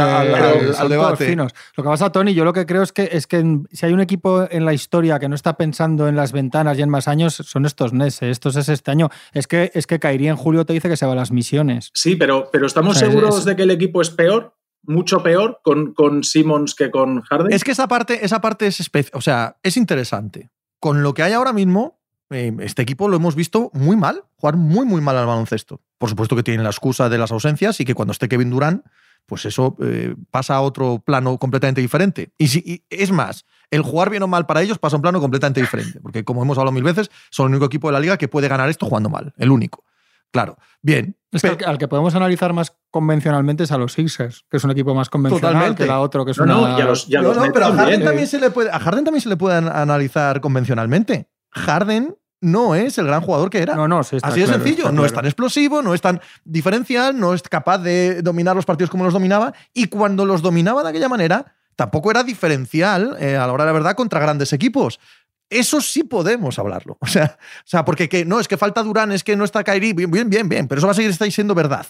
debate. Lo que pasa, Tony, yo lo que creo es que, es que si hay un equipo en la historia que no está pensando en las ventanas y en más años, son estos NES. ¿eh? Estos es este año. Es que, es que caería en julio te dice que se va a las misiones. Sí, pero, pero ¿estamos seguros de que el equipo es peor? Mucho peor con, con Simmons que con Harden. Es que esa parte, esa parte es, o sea, es interesante. Con lo que hay ahora mismo, eh, este equipo lo hemos visto muy mal, jugar muy, muy mal al baloncesto. Por supuesto que tienen la excusa de las ausencias y que cuando esté Kevin Durant, pues eso eh, pasa a otro plano completamente diferente. Y, si, es más, el jugar bien o mal para ellos pasa a un plano completamente diferente, porque como hemos hablado mil veces, son el único equipo de la liga que puede ganar esto jugando mal, el único. Claro, bien. Es que al, al que podemos analizar más convencionalmente es a los Sixers, que es un equipo más convencional Totalmente. que la otro, que es No, no, una... y a los- y a No, los no, Nets pero a Harden, también. también se le puede, a Harden también se le puede analizar convencionalmente. Harden no es el gran jugador que era. No, no, sí, está Así de claro, sencillo. está No es tan explosivo, no es tan diferencial, no es capaz de dominar los partidos como los dominaba. Y cuando los dominaba de aquella manera, tampoco era diferencial eh, a la hora de la verdad contra grandes equipos. Eso sí podemos hablarlo. O sea, o sea porque que, no, es que falta Durán, es que no está Kyrie. Bien, bien, bien, bien, pero eso va a seguir estáis siendo verdad.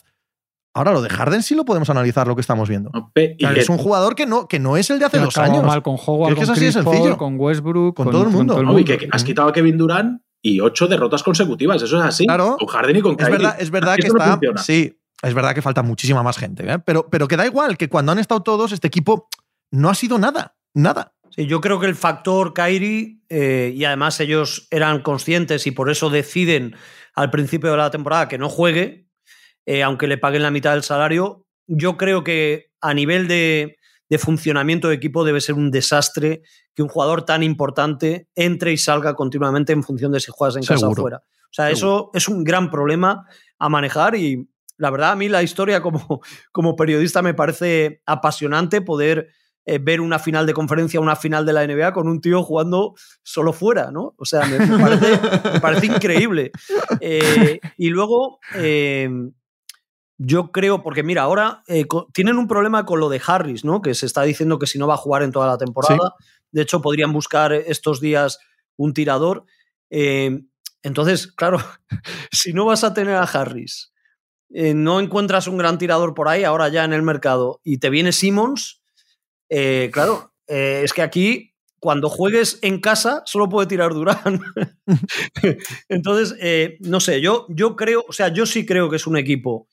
Ahora, lo de Harden sí lo podemos analizar, lo que estamos viendo. No, pe- y Claro, que- es un jugador que no, que no es el de hace dos años. mal con Howard, Es que es con así de Chris sencillo. Paul, con Westbrook, Con todo el mundo. no, y que, que has quitado a Kevin Durant y ocho derrotas consecutivas. Eso es así. Claro. Con Harden y con Es Kyrie. verdad, es verdad que esto no está. funciona. Sí, es verdad que falta muchísima más gente. ¿eh? Pero, pero que da igual, que cuando han estado todos, este equipo no ha sido nada. Nada. Sí, yo creo que el factor Kyrie, eh, y además ellos eran conscientes y por eso deciden al principio de la temporada que no juegue, eh, aunque le paguen la mitad del salario, yo creo que a nivel de, de funcionamiento de equipo debe ser un desastre que un jugador tan importante entre y salga continuamente en función de si juegas en casa o fuera. O sea, eso es un gran problema a manejar y la verdad a mí la historia como, como periodista me parece apasionante poder eh, ver una final de conferencia, una final de la NBA con un tío jugando solo fuera, ¿no? O sea, me, me parece, me parece increíble. Eh, y luego, eh, yo creo, porque mira, ahora eh, tienen un problema con lo de Harris, ¿no? Que se está diciendo que si no va a jugar en toda la temporada, de hecho podrían buscar estos días un tirador. Eh, entonces, claro, si no vas a tener a Harris, eh, no encuentras un gran tirador por ahí, ahora ya en el mercado, y te viene Simmons, claro, es que aquí, cuando juegues en casa, solo puede tirar Durán. Entonces, eh, no sé, yo, yo creo, o sea, yo sí creo que es un equipo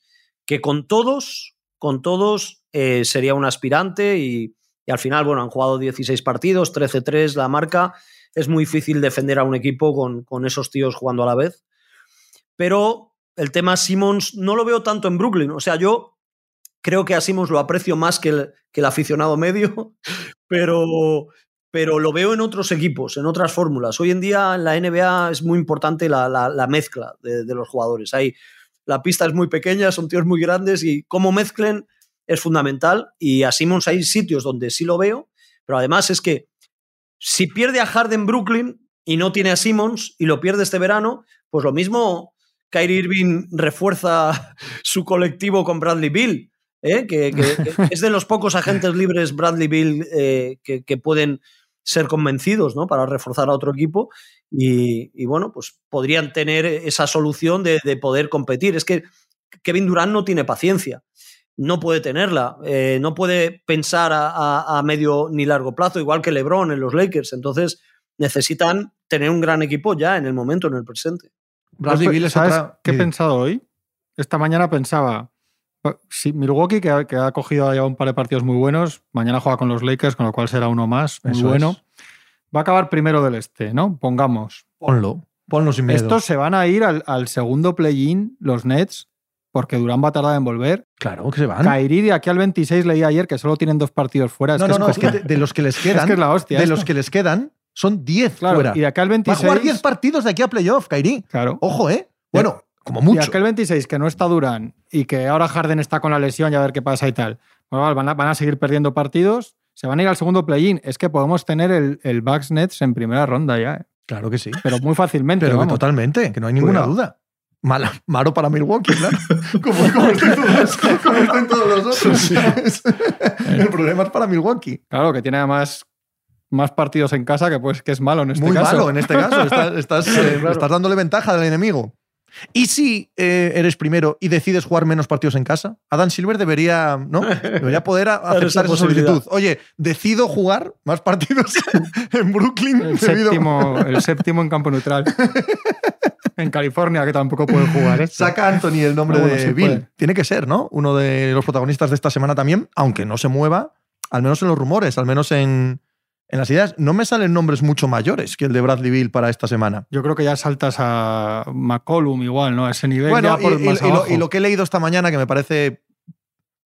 que con todos, con todos eh, sería un aspirante y, al final, bueno, han jugado 16 partidos, 13-3 la marca. Es muy difícil defender a un equipo con, con esos tíos jugando a la vez. Pero el tema Simmons no lo veo tanto en Brooklyn. O sea, yo creo que a Simmons lo aprecio más que el, que el aficionado medio, pero, pero lo veo en otros equipos, en otras fórmulas. Hoy en día en la NBA es muy importante la mezcla de, de los jugadores. Hay, la pista es muy pequeña, son tíos muy grandes y cómo mezclen es fundamental. Y a Simmons hay sitios donde sí lo veo, pero además es que si pierde a Harden Brooklyn y no tiene a Simmons y lo pierde este verano, pues lo mismo Kyrie Irving refuerza su colectivo con Bradley Bill, ¿eh? que, que- que es de los pocos agentes libres Bradley Bill eh, que, que pueden ser convencidos ¿no? para reforzar a otro equipo y, y, bueno, pues podrían tener esa solución de, de poder competir. Es que Kevin Durant no tiene paciencia, no puede tenerla, eh, no puede pensar a, a- a medio ni largo plazo, igual que LeBron en los Lakers. Entonces necesitan tener un gran equipo ya en el momento, en el presente. Bradley ¿Sabes otra- qué he Sí. pensado hoy? Esta mañana pensaba, si Milwaukee, que ha, que ha cogido ya un par de partidos muy buenos, mañana juega con los Lakers, con lo cual será uno más, muy Eso bueno. es. Va a acabar primero del este, ¿no? Pongamos. Ponlo. Ponlo sin miedo. Estos se van a ir al, al segundo play-in, los Nets, porque Durán va a tardar en volver. Claro que se van. Kyrie de aquí al 26 leí ayer que solo tienen dos partidos fuera. no, es no, que no, es que de, de los que les quedan. Es que es la hostia De esto. los que les quedan, son 10 Claro, fuera. y de aquí al Va a 26... jugar 10 partidos de aquí a playoff, Kairi. Claro. Ojo, ¿eh? Bueno, como Y mucho. aquel 26 que no está Durán y que ahora Harden está con la lesión y a ver qué pasa y tal. Bueno, van, a, van a seguir perdiendo partidos. Se van a ir al segundo play-in. Es que podemos tener el, el Bucks Nets en primera ronda ya. ¿eh? Claro que sí. Pero muy fácilmente. Pero que vamos. totalmente, que no hay ninguna Cuidado. duda. Mala, malo para Milwaukee, claro. como, como estén todos, como estén todos los otros. El problema es para Milwaukee. Claro, que tiene además más partidos en casa que pues que es malo en este Muy caso. malo en este caso. Estás, estás, eh, Claro. estás dándole ventaja al enemigo. ¿Y si eh, eres primero y decides jugar menos partidos en casa? Adam Silver debería, ¿no? debería poder aceptar esa solicitud. Oye, decido jugar más partidos en Brooklyn. El debido- séptimo, el séptimo en campo neutral. en California, que tampoco puede jugar. esto. Saca Anthony el nombre bueno, de sí Bill. puede. Tiene que ser, ¿no? Uno de los protagonistas de esta semana también, aunque no se mueva, al menos en los rumores, al menos en, en las ideas. No me salen nombres mucho mayores que el de Bradley Bill para esta semana. Yo creo que ya saltas a McCollum igual, ¿no? A ese nivel Bueno, ya por y, más y lo, y lo que he leído esta mañana, que me parece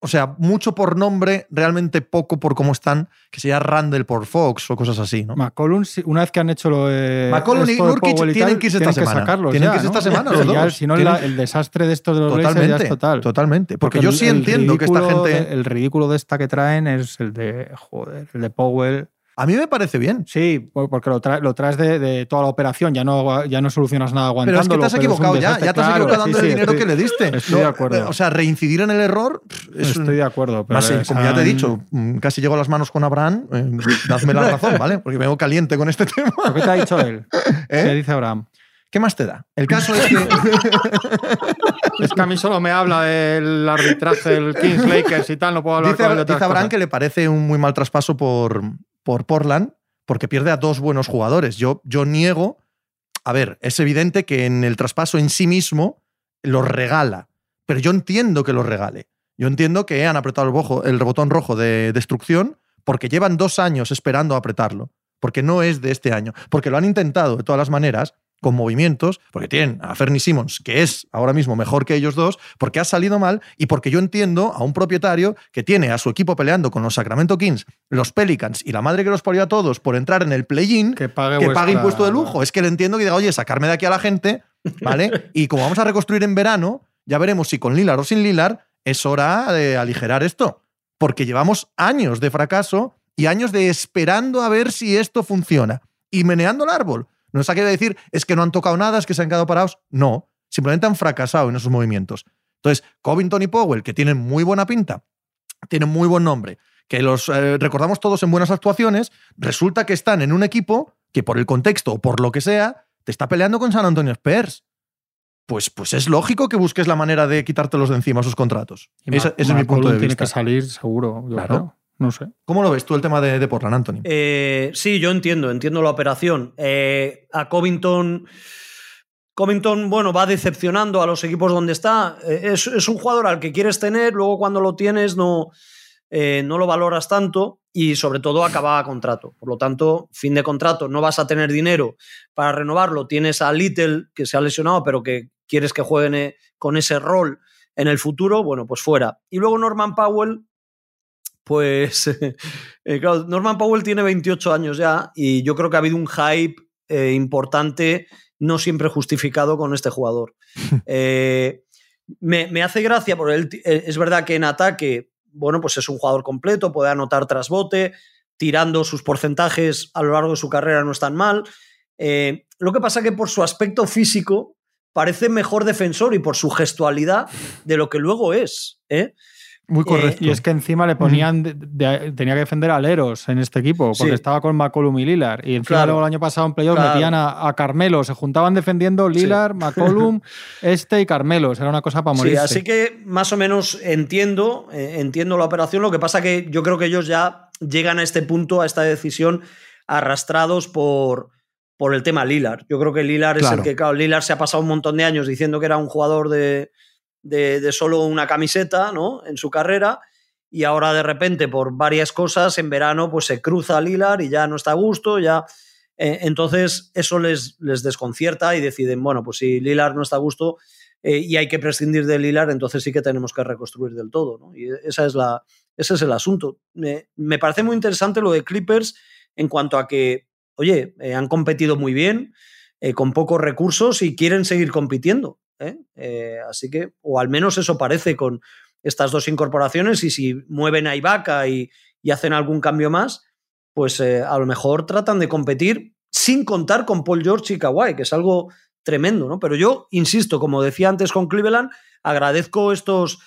o sea, mucho por nombre, realmente poco por cómo están, que sería Randall por Fox o cosas así, ¿no? McCollum, una vez que han hecho lo de. McCollum y Nurkic tienen tal, que irse esta semana. sacarlos Tienen ya, que irse esta ¿no? semana los dos. Si no, Tienen- el desastre de estos de los Totalmente, ya es total. totalmente. Porque, yo el- sí el entiendo que esta gente... de- el ridículo de esta que traen es el de. Joder, el de Powell. A mí me parece bien. Sí, por- porque lo, trae- lo traes de, de toda la operación, ya no, ya no solucionas nada Pero aguantándolo. es que te has pero equivocado ya, ya te has equivocado dando sí, el dinero estoy- que le diste. estoy de acuerdo. O sea, reincidir en el error es Estoy de acuerdo. Pero Más, como ya te he dicho, mm, casi llego a las manos con Abraham, eh, dadme la razón, ¿vale? Porque vengo caliente con este tema. ¿Pero ¿Qué te ha dicho él? ¿Eh? ¿Qué dice Abraham? ¿Qué más te da? El caso es que... Es que a mí solo me habla del arbitraje del Kings Lakers y tal, no puedo hablar dice, con él de otras dice Abraham cosas. que le parece un muy mal traspaso por, por Portland porque pierde a dos buenos jugadores. Yo, yo niego... A ver, es evidente que en el traspaso en sí mismo los regala, pero yo entiendo que los regale. Yo entiendo que han apretado el, el botón rojo de destrucción porque llevan dos años esperando apretarlo, porque no es de este año, porque lo han intentado de todas las maneras, con movimientos, porque tienen a Fernie Simmons, que es ahora mismo mejor que ellos dos, porque ha salido mal y porque yo entiendo a un propietario que tiene a su equipo peleando con los Sacramento Kings, los Pelicans y la madre que los parió a todos por entrar en el play-in, Que pague, que vuestra- pague impuesto de lujo. Es que le entiendo que diga, oye, sacarme de aquí a la gente, ¿vale? y como vamos a reconstruir en verano, ya veremos si con Lilar o sin Lilar, es hora de aligerar esto. Porque llevamos años de fracaso y años de esperando a ver si esto funciona. Y meneando el árbol. No se quiere decir, es que no han tocado nada, es que se han quedado parados. No, simplemente han fracasado en esos movimientos. Entonces, Covington y Powell, que tienen muy buena pinta, tienen muy buen nombre, que los eh, recordamos todos en buenas actuaciones, resulta que están en un equipo que por el contexto o por lo que sea, te está peleando con San Antonio Spurs. Pues, pues es lógico que busques la manera de quitártelos de encima sus contratos. Y Ese, es mi punto de tiene vista. que salir seguro, yo Claro. creo. No sé. ¿Cómo lo ves tú el tema de, de Portland, Anthony? Eh, sí, yo entiendo, entiendo la operación. Eh, a Covington. Covington, bueno, va decepcionando a los equipos donde está. Eh, es, es un jugador al que quieres tener, luego cuando lo tienes no, eh, no lo valoras tanto y sobre todo acaba contrato. Por lo tanto, fin de contrato, no vas a tener dinero para renovarlo. Tienes a Little, que se ha lesionado, pero que quieres que jueguen eh, con ese rol en el futuro, bueno, pues fuera. Y luego Norman Powell, pues eh, claro, Norman Powell tiene 28 años ya y yo creo que ha habido un hype eh, importante, no siempre justificado con este jugador. Eh, me, me hace gracia porque él es verdad que en ataque, bueno, pues es un jugador completo, puede anotar tras bote, tirando sus porcentajes a lo largo de su carrera no están mal. Eh, lo que pasa que por su aspecto físico parece mejor defensor y por su gestualidad de lo que luego es. ¿eh? Muy correcto. Y es que encima le ponían, de- de- tenía que defender aleros en este equipo, porque Sí. estaba con McCollum y Lillard. Y encima Claro. luego el año pasado en playoff Claro. metían a, a Carmelo, se juntaban defendiendo Lillard, McCollum, este y Carmelo. Era una cosa para Sí, morirse. así que más o menos entiendo, eh, entiendo la operación. Lo que pasa que yo creo que ellos ya llegan a este punto, a esta decisión, arrastrados por, por el tema Lilar. Yo creo que Lilar es el que, claro, Lilar se ha pasado un montón de años diciendo que era un jugador de, de, solo una camiseta, ¿no? En su carrera. Y ahora de repente, por varias cosas, en verano, pues se cruza a Lilar y ya no está a gusto, ya. eh, entonces, eso les, les desconcierta y deciden, bueno, pues si Lilar no está a gusto, eh, y hay que prescindir de Lilar, entonces sí que tenemos que reconstruir del todo. ¿no? Y esa es la, ese es el asunto. Me, me parece muy interesante lo de Clippers en cuanto a que, oye, eh, han competido muy bien, eh, con pocos recursos y quieren seguir compitiendo. ¿Eh? Eh, así que, o al menos eso parece con estas dos incorporaciones y si mueven a Ibaka y, hacen algún cambio más, pues eh, a lo mejor tratan de competir sin contar con Paul George y Kawhi, que es algo tremendo, ¿no? Pero yo, insisto, como decía antes con Cleveland, agradezco estos,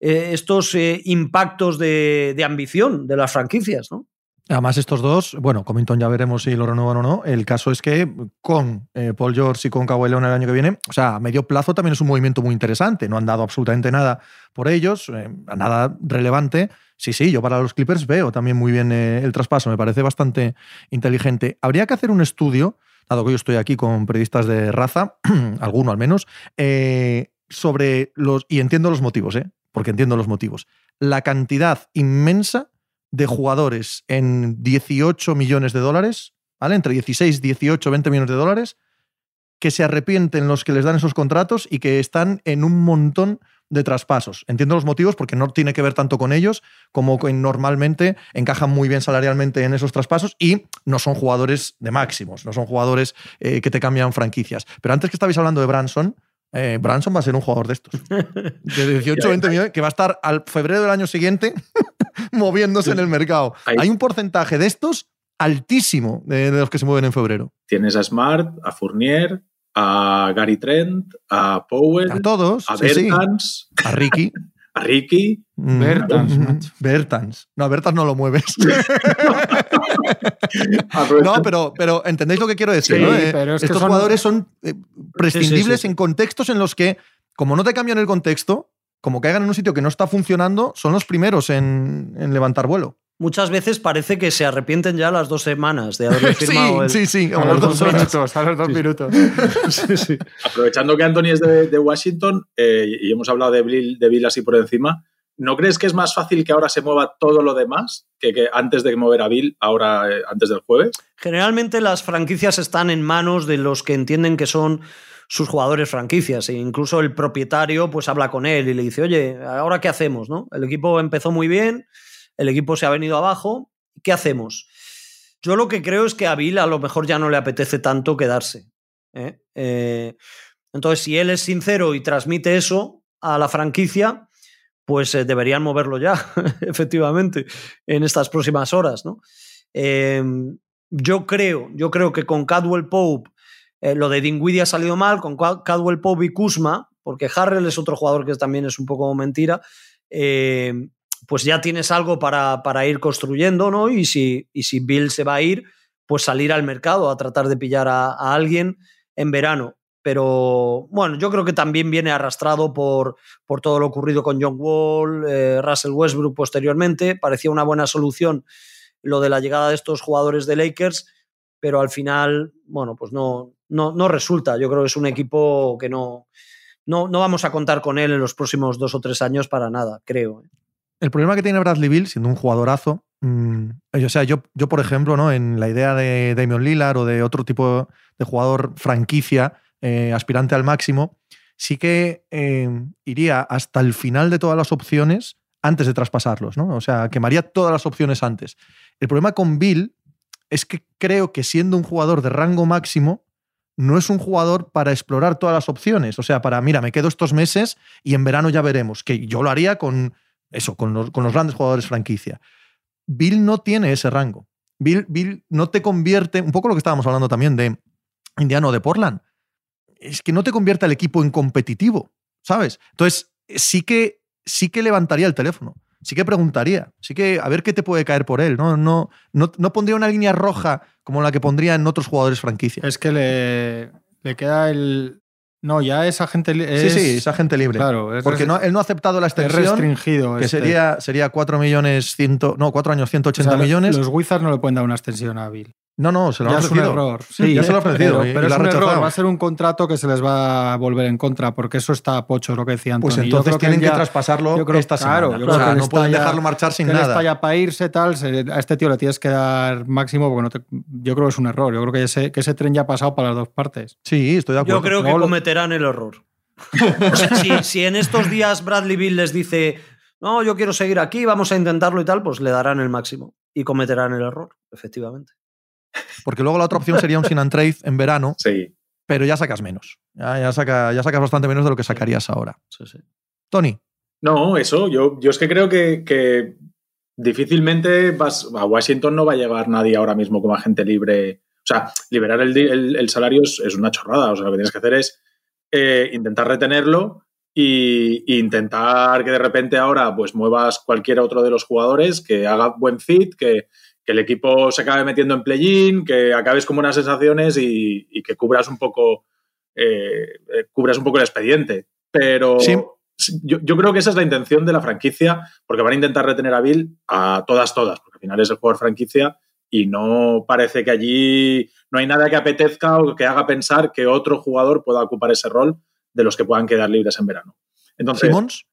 estos impactos de, de ambición de las franquicias, ¿no? Además, estos dos, bueno, Covington ya veremos si lo renovan o no. El caso es que con eh, Paul George y con Kawhi Leonard el año que viene, o sea, a medio plazo también es un movimiento muy interesante. No han dado absolutamente nada por ellos, eh, nada relevante. Sí, sí, yo para los Clippers veo también muy bien eh, el traspaso, me parece bastante inteligente. Habría que hacer un estudio, dado que yo estoy aquí con periodistas de raza, alguno al menos, sobre los, y entiendo los motivos, ¿eh? porque entiendo los motivos, la cantidad inmensa de jugadores en 18 millones de dólares, ¿vale? Entre 16, 18, 20 millones de dólares, que se arrepienten los que les dan esos contratos y que están en un montón de traspasos. Entiendo los motivos porque no tiene que ver tanto con ellos como con normalmente encajan muy bien salarialmente en esos traspasos y no son jugadores de máximos, no son jugadores eh, que te cambian franquicias. Pero antes que estabais hablando de Branson, eh, Branson va a ser un jugador de estos. De 18 20 millones, que va a estar al febrero del año siguiente moviéndose en el mercado. Hay un porcentaje de estos altísimo de, de los que se mueven en febrero. Tienes a Smart, a Fournier, a Gary Trent, a Powell, A todos. a sí, A Ricky. a Ricky. Mm, Bertans, mm, macho. Bertans. No, a Bertans no lo mueves. no, pero, pero entendéis lo que quiero decir, Sí, ¿no? Eh, pero es que Estos son- jugadores son eh, prescindibles sí. en contextos en los que, como no te cambian el contexto, como caigan en un sitio que no está funcionando, son los primeros en, en levantar vuelo. Muchas veces parece que se arrepienten ya las dos semanas de haber firmado el... sí, sí, A los dos minutos, a los dos minutos. Sí, sí. Aprovechando que Anthony es de, de Washington eh, y hemos hablado de Bill, de Bill así por encima, ¿no crees que es más fácil que ahora se mueva todo lo demás que, que antes de mover a Bill, ahora eh, antes del jueves? Generalmente las franquicias están en manos de los que entienden que son sus jugadores franquicias. E incluso el propietario pues habla con él y le dice, oye, ¿ahora qué hacemos? ¿no? El equipo empezó muy bien, el equipo se ha venido abajo, ¿qué hacemos? Yo lo que creo es que a Bill a lo mejor ya no le apetece tanto quedarse. ¿eh? Eh, entonces, si él es sincero y transmite eso a la franquicia, pues eh, deberían moverlo ya, efectivamente, en estas próximas horas, ¿no? Eh, yo creo, yo creo que con Cadwell Pope lo de Dingwiddie ha salido mal, con Ca- Cadwell Pope y Kuzma, porque Harrell es otro jugador que también es un poco mentira, eh, pues ya tienes algo para, para ir construyendo, ¿no? Y si, y si Bill se va a ir, pues salir al mercado a tratar de pillar a, alguien en verano. Pero bueno, yo creo que también viene arrastrado por, por todo lo ocurrido con John Wall, eh, Russell Westbrook posteriormente. Parecía una buena solución lo de la llegada de estos jugadores de Lakers, pero al final, bueno, pues no, no, no resulta. Yo creo que es un equipo que no, no, no vamos a contar con él en los próximos dos o tres años para nada, creo. El problema que tiene Bradley Bill, siendo un jugadorazo, mm, o sea, yo, yo, por ejemplo, ¿no? en la idea de Damian Lillard o de otro tipo de jugador franquicia, eh, aspirante al máximo, sí que eh, iría hasta el final de todas las opciones antes de traspasarlos, ¿no? O sea, quemaría todas las opciones antes. El problema con Bill es que creo que siendo un jugador de rango máximo, no es un jugador para explorar todas las opciones. O sea, para, mira, me quedo estos meses y en verano ya veremos. Que yo lo haría con eso, con los, grandes jugadores franquicia. Bill no tiene ese rango. Bill, Bill no te convierte, un poco lo que estábamos hablando también de Indiano de Portland, es que no te convierte al equipo en competitivo, ¿sabes? Entonces, sí que, sí que levantaría el teléfono, sí que preguntaría, sí que a ver qué te puede caer por él, ¿no? No, no, no pondría una línea roja como la que pondría en otros jugadores franquicia. Es que le, le queda el. No, ya es agente libre. Sí, sí, es agente libre. Claro, es Porque no, él no ha aceptado la es extensión, restringido. que este. sería, sería 4 millones, ciento, no, 4 años, 180 O sea, millones. Los Wizards no le pueden dar una extensión a Bill. No, no, se lo ya han es un ofrecido. error. Sí, ya se lo ha ofrecido. Pero, y- pero y lo es un error. Va a ser un contrato que se les va a volver en contra, porque eso está a pocho, lo que decía Antonio. Pues Yo entonces creo tienen que, ya- traspasarlo yo creo- esta claro, semana. yo o creo sea, que él no pueden ya- dejarlo marchar sin que nada. está ya para irse, tal. se- a este tío le tienes que dar máximo, porque no te- yo creo que es un error. Yo creo que ese, que ese tren ya ha pasado para las dos partes. Sí, estoy de acuerdo. Yo creo que cometerán el error. O sea, si, si en estos días Bradley Bill les dice, no, yo quiero seguir aquí, vamos a intentarlo y tal, pues le darán el máximo y cometerán el error, efectivamente. Porque luego la otra opción sería un sin and trade en verano, Sí. pero ya sacas menos. Ya, ya, saca- ya sacas bastante menos de lo que sacarías ahora. Sí, sí. Tony, No, eso, yo, yo es que creo que, que difícilmente vas, a Washington no va a llegar nadie ahora mismo como agente libre. O sea, liberar el, el- el salario es, es una chorrada. O sea, lo que tienes que hacer es eh, intentar retenerlo y, y intentar que de repente ahora pues muevas cualquier otro de los jugadores que haga buen fit, que, que el equipo se acabe metiendo en play-in, que acabes con buenas sensaciones y, y que cubras un poco eh, eh, cubras un poco el expediente. Pero Sí. yo, yo creo que esa es la intención de la franquicia, porque van a intentar retener a Bill a todas, todas, porque al final es el jugador franquicia y no parece que allí no hay nada que apetezca o que haga pensar que otro jugador pueda ocupar ese rol de los que puedan quedar libres en verano. Entonces, Simons.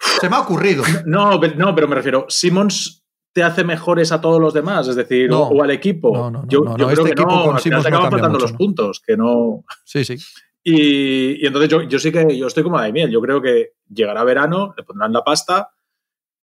Se me ha ocurrido. no, no, pero me refiero, Simmons te hace mejores a todos los demás, es decir, No. o, o al equipo. No, no, no, yo no, yo no, creo este que equipo no, con al final te no acaban cambia faltando mucho, los ¿no? puntos, que no. Sí, sí. Y, y entonces yo, yo sí que yo estoy como Daimiel. Yo creo que llegará verano, le pondrán la pasta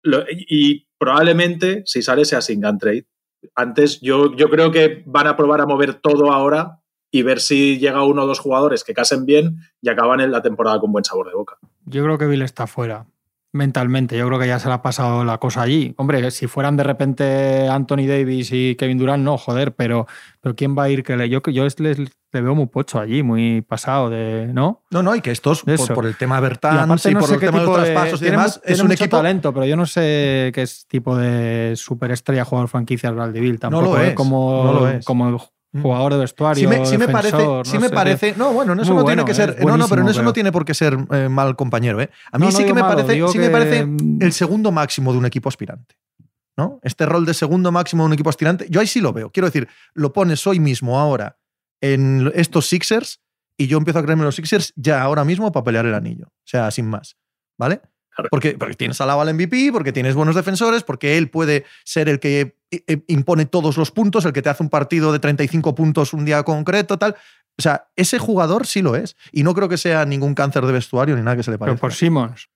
lo- y probablemente si sale sea sin gun trade. Antes yo, yo creo que van a probar a mover todo ahora y ver si llega uno o dos jugadores que casen bien y acaban en la temporada con buen sabor de boca. Yo creo que Bill está fuera. Mentalmente, yo creo que ya se le ha pasado la cosa allí. Hombre, si fueran de repente Anthony Davis y Kevin Durant, no, joder, pero, pero ¿quién va a ir que le.? Yo, yo les, les- le veo muy pocho allí, muy pasado de. ¿No? No, no, y que estos, por, por el tema Y Bertans aparte y, no por el tema de los de- traspasos y tiene demás, tiene es un mucho equipo. talento, pero yo no sé qué es tipo de superestrella jugador franquicia Bradley tampoco. lo ¿eh? es, como, no lo es. como jugador de vestuario. Sí me, sí me parece, sí no me sé. parece. No, bueno, en eso no tiene que ser. No, no, pero en eso no tiene por qué ser eh, mal compañero, ¿eh? A mí No, no sí que me malo, parece, sí me parece el segundo máximo de un equipo aspirante. ¿No? Este rol de segundo máximo de un equipo aspirante, yo ahí sí lo veo. Quiero decir, lo pones hoy mismo, ahora, en estos Sixers, y yo empiezo a creerme los Sixers ya ahora mismo para pelear el anillo. O sea, sin más. ¿Vale? Claro. Porque, porque tienes a Lava al MVP, porque tienes buenos defensores, porque él puede ser el que eh, eh, impone todos los puntos, el que te hace un partido de 35 puntos un día concreto, tal. O sea, ese jugador sí lo es. Y no creo que sea ningún cáncer de vestuario ni nada que se le Pero parezca. por Simmons.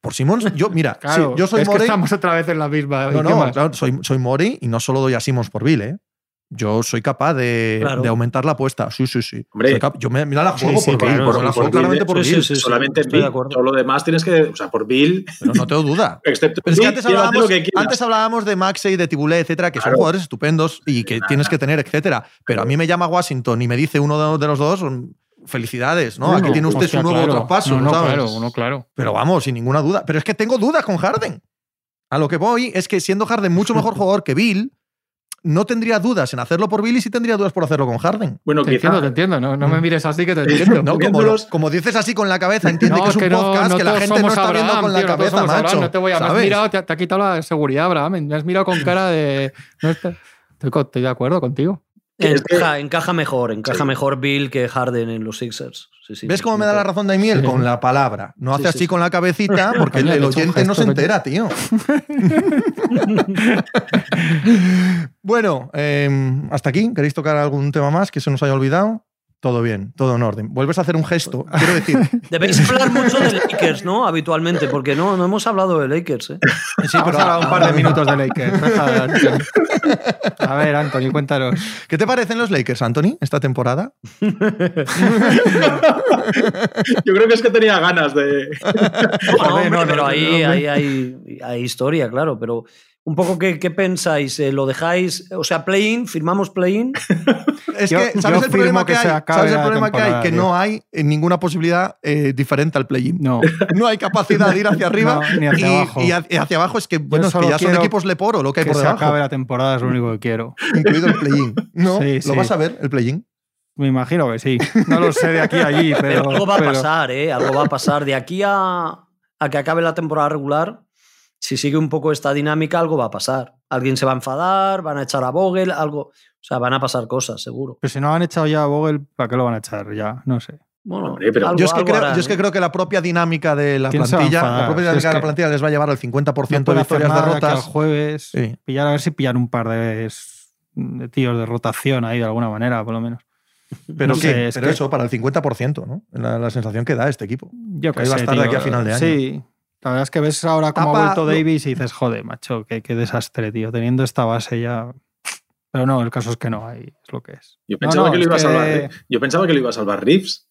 Por Simmons, yo, mira, sí, yo soy es que Morey. estamos otra vez en la misma. No, ¿y qué no, claro, soy, soy Mori y no solo doy a Simmons por Bill, ¿eh? Yo soy capaz de, Claro. de aumentar la apuesta. Sí, sí, sí. Hombre. Cap- yo me, mira la juego sí, por Bill. claro, por, juego sí. claramente por Bill. sí, sí. Solamente estoy de Bill. acuerdo. Todo lo demás tienes que. O sea, por Bill. Pero no tengo duda. Excepto Pero es que Bill, antes hablábamos, lo que antes hablábamos de Maxey, de Tibulé, etcétera, que son jugadores estupendos y que Nada. tienes que tener, etcétera. Pero a mí me llama Washington y me dice uno de, los dos, mm, felicidades, ¿no? Aquí tiene usted hostia, su nuevo claro. traspaso, No, no, ¿sabes? claro, uno, claro. Pero vamos, sin ninguna duda. Pero es que tengo dudas con Harden. A lo que voy es que siendo Harden mucho mejor jugador que Bill, no tendría dudas en hacerlo por Bill y sí tendría dudas por hacerlo con Harden. Bueno, Te quizá. entiendo, te entiendo. No, no me mires así que te entiendo. No, como, dices así con la cabeza, entiende que es un no, podcast no que la gente no está viendo Abraham, con la tío, no cabeza, Abraham, macho. no te voy a me has mirado, te, te ha quitado la seguridad, Abraham. Me has mirado con cara de. No está- estoy, estoy de acuerdo contigo. Que- Encaja, encaja mejor, encaja Sí. mejor Bill que Harden en los Sixers. Sí, sí, ¿Ves cómo me da la razón Daimiel? Sí. Con la palabra. No hace sí, así sí. con la cabecita porque el, oyente no se entera, tío. bueno, eh, hasta aquí. ¿Queréis tocar algún tema más que se nos haya olvidado? Todo bien, todo en orden. Vuelves a hacer un gesto. Quiero decir, Debéis hablar mucho de Lakers, ¿no? Habitualmente, porque no, no hemos hablado de Lakers, ¿eh? sí, pero a hablar un par de minutos de Lakers. A ver, Anthony, cuéntanos. ¿Qué te parecen los Lakers, Anthony, esta temporada? Yo creo que es que tenía ganas de. No, hombre, no, no, pero ahí, ahí hay, hay historia, claro. Pero un poco, ¿qué, qué pensáis? Eh, ¿Lo dejáis? O sea, play-in, firmamos play-in. Es Yo- que, ¿sabes yo el problema que, que se hay? acabe ¿Sabes el la problema que hay? Que no hay eh, ninguna posibilidad eh, diferente al play-in. No. No hay capacidad de ir hacia arriba No, ni hacia y, abajo. y ha- y hacia abajo es que, bueno, es que ya son equipos leporo lo que hay Que por se debajo, acabe la temporada es lo único que quiero. incluido el play-in. No, Sí, lo sí. vas a ver, el play-in. Me imagino que sí. No lo sé de aquí a allí, pero. Pero algo va a pero- pasar, ¿eh? Algo va a pasar. De aquí a, a que acabe la temporada regular, si sigue un poco esta dinámica, algo va a pasar. Alguien se va a enfadar, van a echar a Vogel, algo. O sea, van a pasar cosas, seguro. Pero si no han echado ya a Vogel, ¿para qué lo van a echar ya? No sé. Bueno, Hombre, pero- algo- Yo es, que creo, harán, yo es que ¿eh? creo que la propia dinámica de la ¿Quién se va a plantilla, la propia dinámica de la plantilla les va a llevar al 50% No de victorias derrotas. jueves. Sí. Pillar a ver si pillan un par de, de tíos de rotación ahí de alguna manera, por lo menos. Pero, No es Pero que- eso, para el 50%, ¿no? La, la sensación que da este equipo. Yo Que que ahí va a estar de aquí a final de año. Sí. La verdad es que ves ahora cómo Tapa- ha vuelto Davis y dices, joder, macho, qué, qué desastre, tío. Teniendo esta base ya. Pero no, el caso es que no, ahí es lo que es. Yo pensaba no, que lo iba a que salvar. ¿eh? Yo pensaba que lo iba a salvar Reeves.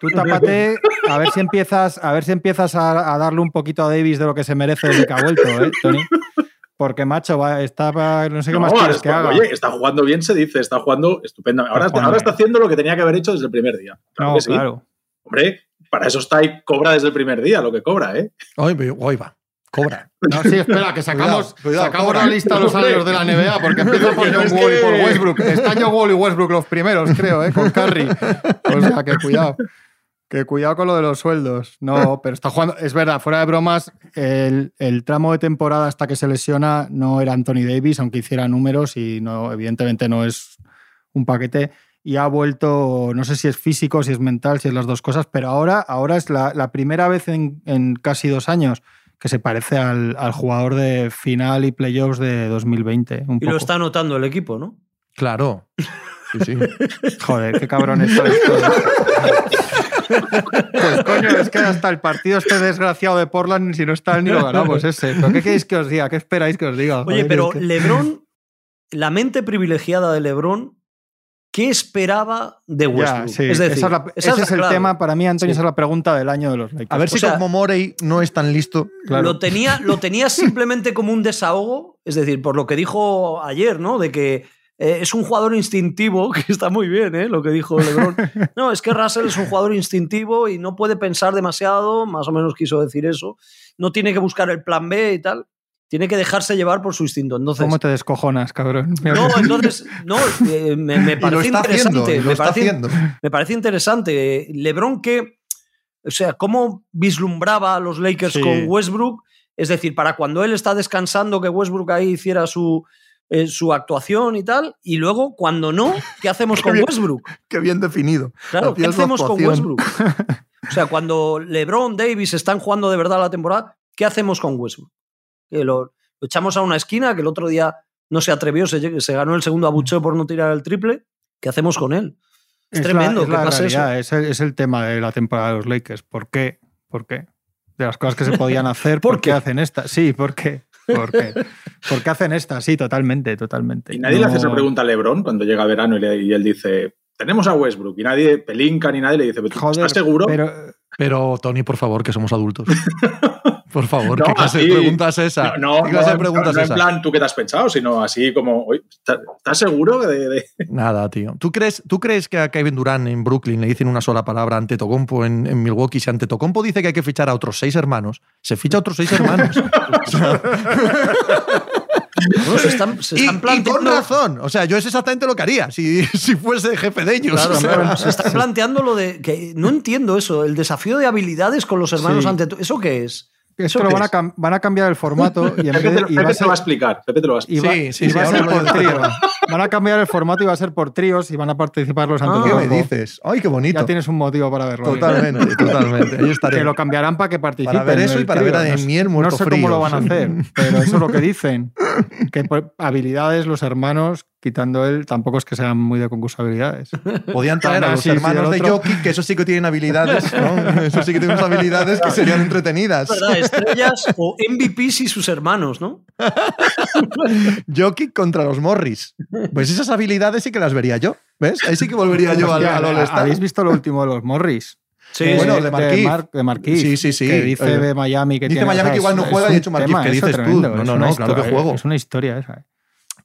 Tú tápate, a ver si empiezas, a ver si empiezas a, a darle un poquito a Davis de lo que se merece desde que ha vuelto, ¿eh, Tony? Porque, macho, va, está, no sé qué No, más quieres que está- haga. Oye, está jugando bien, se dice, está jugando estupendamente. Ahora, Está ahora haciendo lo que tenía que haber hecho desde el primer día. Claro no, que sí. claro. Hombre, para eso está ahí, cobra desde el primer día lo que cobra, ¿eh? Hoy, hoy va, cobra. No, sí, espera, que sacamos, Cuidado, cuidado, sacamos la lista de los salarios de la NBA, porque empieza por John Wall y por Westbrook. Está John Wall y Westbrook los primeros, creo, ¿eh? con Curry. O sea, que cuidado. Que cuidado con lo de los sueldos. No, pero está jugando. Es verdad, fuera de bromas, el, el tramo de temporada hasta que se lesiona no era Anthony Davis, aunque hiciera números y no, evidentemente no es un paquete. Y ha vuelto, no sé si es físico, si es mental, si es las dos cosas, pero ahora, ahora es la, la primera vez en, en casi dos años que se parece al, al jugador de final y playoffs de 2020. Un Y poco. lo está notando el equipo, ¿no? Claro. Sí, sí. Joder, qué cabrones sois todos. Pues coño, es que hasta el partido este desgraciado de Portland, si no está ni lo ganamos ese. ¿Pero qué queréis que os diga? ¿Qué esperáis que os diga? Oye, Joder, pero es que- LeBron, la mente privilegiada de LeBron, ¿qué esperaba de Ya, Westbrook? sí, es decir, esa es la- esa ese la es el tema para mí, Antonio, Sí. esa es la pregunta del año de los Lakers. A ver O si sea- como Morey no es tan listo. Claro. Lo tenía, lo tenía simplemente como un desahogo, es decir, por lo que dijo ayer, ¿no? De que eh, es un jugador instintivo, que está muy bien, ¿eh? Lo que dijo LeBron. No, es que Russell es un jugador instintivo y no puede pensar demasiado, más o menos quiso decir eso. No tiene que buscar el plan B y tal. Tiene que dejarse llevar por su instinto. Entonces, ¿Cómo te descojonas, cabrón? no, entonces, no, eh, me, parece haciendo. interesante. y lo me, está parece, haciendo. me parece interesante. LeBron que, o sea, cómo vislumbraba a los Lakers Sí. con Westbrook, es decir, para cuando él está descansando que Westbrook ahí hiciera su, eh, su actuación y tal, y luego cuando no, ¿qué hacemos con bien. Westbrook? Qué bien definido. Claro, ¿qué hacemos con. Westbrook? O sea, cuando LeBron, Davis están jugando de verdad la temporada, ¿qué hacemos con Westbrook? Que lo, lo echamos a una esquina, que el otro día no se atrevió, se, se ganó el segundo abucheo por no tirar el triple. ¿Qué hacemos con él? Es, tremendo es la eso. Es el, es el tema de la temporada de los Lakers. ¿Por qué? ¿Por qué? De las cosas que se podían hacer, ¿Por ¿por, qué qué? hacen estas? Sí, ¿por qué? ¿Por qué? ¿Por qué hacen estas? Sí, totalmente, totalmente. Y nadie le hace esa pregunta a LeBron cuando llega verano y, le- y él dice, tenemos a Westbrook. Y nadie, Pelinka ni nadie le dice, "¿Pero tú Joder, ¿estás seguro? Pero, Pero, Tony, por favor, que somos adultos. Por favor, No, ¿qué clase así- de pregunta es esa? no, no, ¿Qué clase no, de no, no en plan, ¿tú qué te has pensado? Sino así como, "Oye, ¿estás seguro de...? de-?" Nada, tío. ¿Tú crees, ¿Tú crees que a Kevin Durant en Brooklyn le dicen una sola palabra ante Tocompo en, en Milwaukee? Si ante Tocompo dice que hay que fichar a otros seis hermanos, se ficha a otros seis hermanos. Bueno, se están, se y, están y con planteando. razón. O sea, yo es exactamente lo que haría si, si fuese jefe de ellos. Claro, O sea, claro, se están planteando lo de. que No entiendo eso. El desafío de habilidades con los hermanos Sí. ante. ¿Eso qué es? Es ¿Eso que lo van a, van a cambiar el formato y en vez Pepe, de, te, y va Pepe a te lo va a explicar. Pepe te lo va a y explicar. va, Sí, sí, y sí, va a ser por. Van a cambiar el formato y va a ser por tríos y van a participar los Ah. ¿Qué me dices? ¡Ay, qué bonito! Ya tienes un motivo para verlo. Totalmente, totalmente. Ahí estaré. Que lo cambiarán para que participen. Para ver eso y para ver a No sé- Demier No muerto sé cómo lo van a hacer, pero eso es lo que dicen. Que por habilidades los hermanos, quitando él, tampoco es que sean muy de concurso habilidades. Podían traer a los sí, hermanos de. Jokic, que eso sí que tienen habilidades, ¿no? Eso sí que tienen unas habilidades que serían entretenidas. ¿Verdad? Estrellas o MVPs y sus hermanos, ¿no? Jokic contra los Morris. Pues esas habilidades sí que las vería yo. ¿Ves? Ahí sí que volvería yo al, al All-Star. ¿Habéis visto lo último de los Morris? Sí, Eh, bueno, de Markieff. Mar- de Markieff, Sí, sí, sí. Que dice Oye, de Miami que dice tiene- Miami o sea, que igual no es- juega y ha hecho tema, ¿Qué dices tú? tremendo, No, es no, una no, claro que historia, juego. Es una historia esa.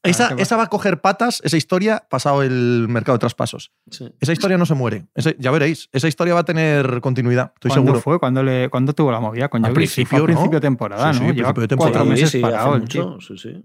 Esa, Ah, qué esa va a coger patas, esa historia, pasado el mercado de traspasos. Sí. Esa historia no se muere. Ese- ya veréis. Esa historia va a tener continuidad, estoy ¿Cuándo seguro. fue? ¿Cuándo, le, ¿Cuándo tuvo la movida con Al principio, a principio ¿no? de temporada, Sí, sí, ¿no? Lleva principio de cuatro temporada. meses Sí, sí, parado mucho, sí, sí.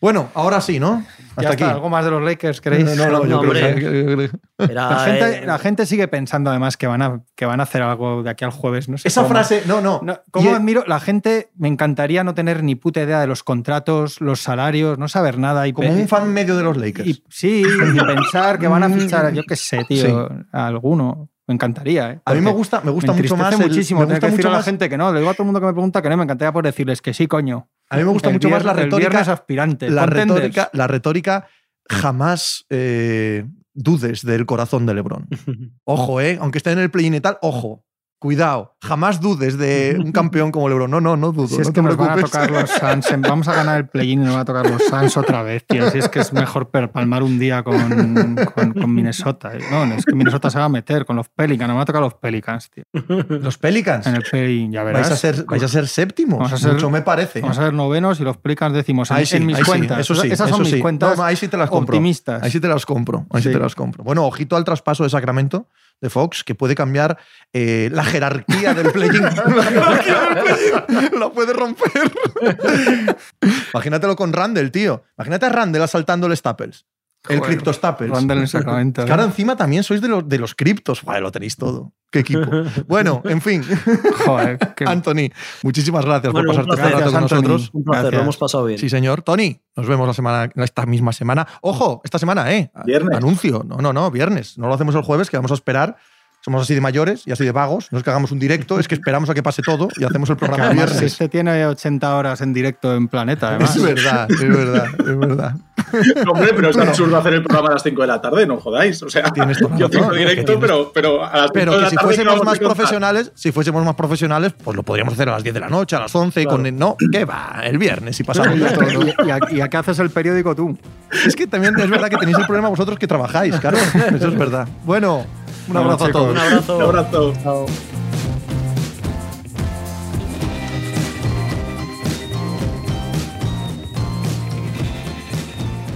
Bueno, ahora sí, ¿no? Hasta Ya aquí. ¿Algo más de los Lakers, queréis? No, no, no, yo No, creo hombre. que- Era, La gente, eh, la gente sigue pensando además que van, a, que van a hacer algo de aquí al jueves. No sé Esa cómo. frase, no, no. No, ¿Cómo Y- admiro? La gente me encantaría no tener ni puta idea de los contratos, los salarios, no saber nada. Y como pe- un fan medio de los Lakers. y- sí, y pensar que van a fichar, yo qué sé, tío, Sí. a alguno. Me encantaría. ¿eh? a mí me gusta, me gusta me mucho más. el- muchísimo me gusta que mucho a la más- gente que no. Le digo a todo el mundo que me pregunta que no, me encantaría por decirles que sí, coño. A mí me gusta El mucho más la el retórica. viernes aspirante. La contenders. retórica, la retórica jamás eh, dudes del corazón de LeBron. Ojo, ¿eh? Aunque esté en el play-in y tal, ojo. Cuidado, jamás dudes de un campeón como LeBron. No, no, no dudo. Si es no que te nos van a tocar los Suns, vamos a ganar el play-in y nos van a tocar los Suns otra vez, tío. Si es que es mejor palmar un día con, con- con Minnesota. No, es que Minnesota se va a meter con los Pelicans, nos van a tocar los Pelicans, tío. Los Pelicans. En el play-in, ya verás. Vais a ser, vais a ser séptimos. Vamos a ser- Mucho me parece. Vamos a ser novenos y los Pelicans decimos en, Ahí sí, en mis ahí sí, cuentas. eso sí, Esas eso son mis cuentas No, ahí sí te las compro. optimistas. Ahí sí te las compro. Ahí. Sí. te las compro. Bueno, ojito al traspaso de Sacramento de Fox, que puede cambiar eh, la jerarquía del play-in. la jerarquía del play-in. La puede romper. Imagínatelo con Randall, tío. Imagínate a Randall asaltando el Staples. El Joder, Crypto Staples. Randall en Sacramento. Es que ahora encima también sois de los, de los criptos. Joder, lo tenéis todo. Qué equipo. Bueno, en fin. Joder, qué- Anthony, muchísimas gracias Bueno, por pasarte este rato con nosotros. Un placer, lo hemos pasado bien. Sí, señor. Tony, nos vemos la semana, esta misma semana. Ojo, esta semana, ¿eh? Viernes. Anuncio. No, no, no, viernes. No lo hacemos el jueves, que vamos a esperar. Somos así de mayores y así de vagos. No es que hagamos un directo, es que esperamos a que pase todo y hacemos el programa el viernes. este tiene 80 horas en directo en Planeta, además. Es verdad, es verdad, es verdad. Hombre, pero es absurdo hacer el programa a las 5 de la tarde, no jodáis. O sea, Tienes yo tengo directo, pero, pero a las 5 Pero de que la si tarde, ¿qué fuésemos más profesionales, si fuésemos más profesionales, pues lo podríamos hacer a las 10 de la noche, a las 11, Claro. con no, ¿qué va? El viernes y pasamos de todo. ¿no? ¿Y, y a, y a qué haces el periódico tú? Es que también es verdad que tenéis el problema vosotros que trabajáis, claro. Eso es verdad. Bueno, un Bueno, abrazo a todos. Un abrazo. Un abrazo. Chao.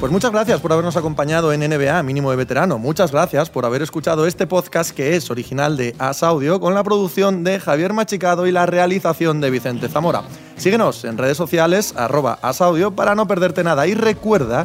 Pues muchas gracias por habernos acompañado en NBA Mínimo de Veterano. Muchas gracias por haber escuchado este podcast que es original de As Audio con la producción de Javier Machicado y la realización de Vicente Zamora. Síguenos en redes sociales arroba asaudio para no perderte nada y recuerda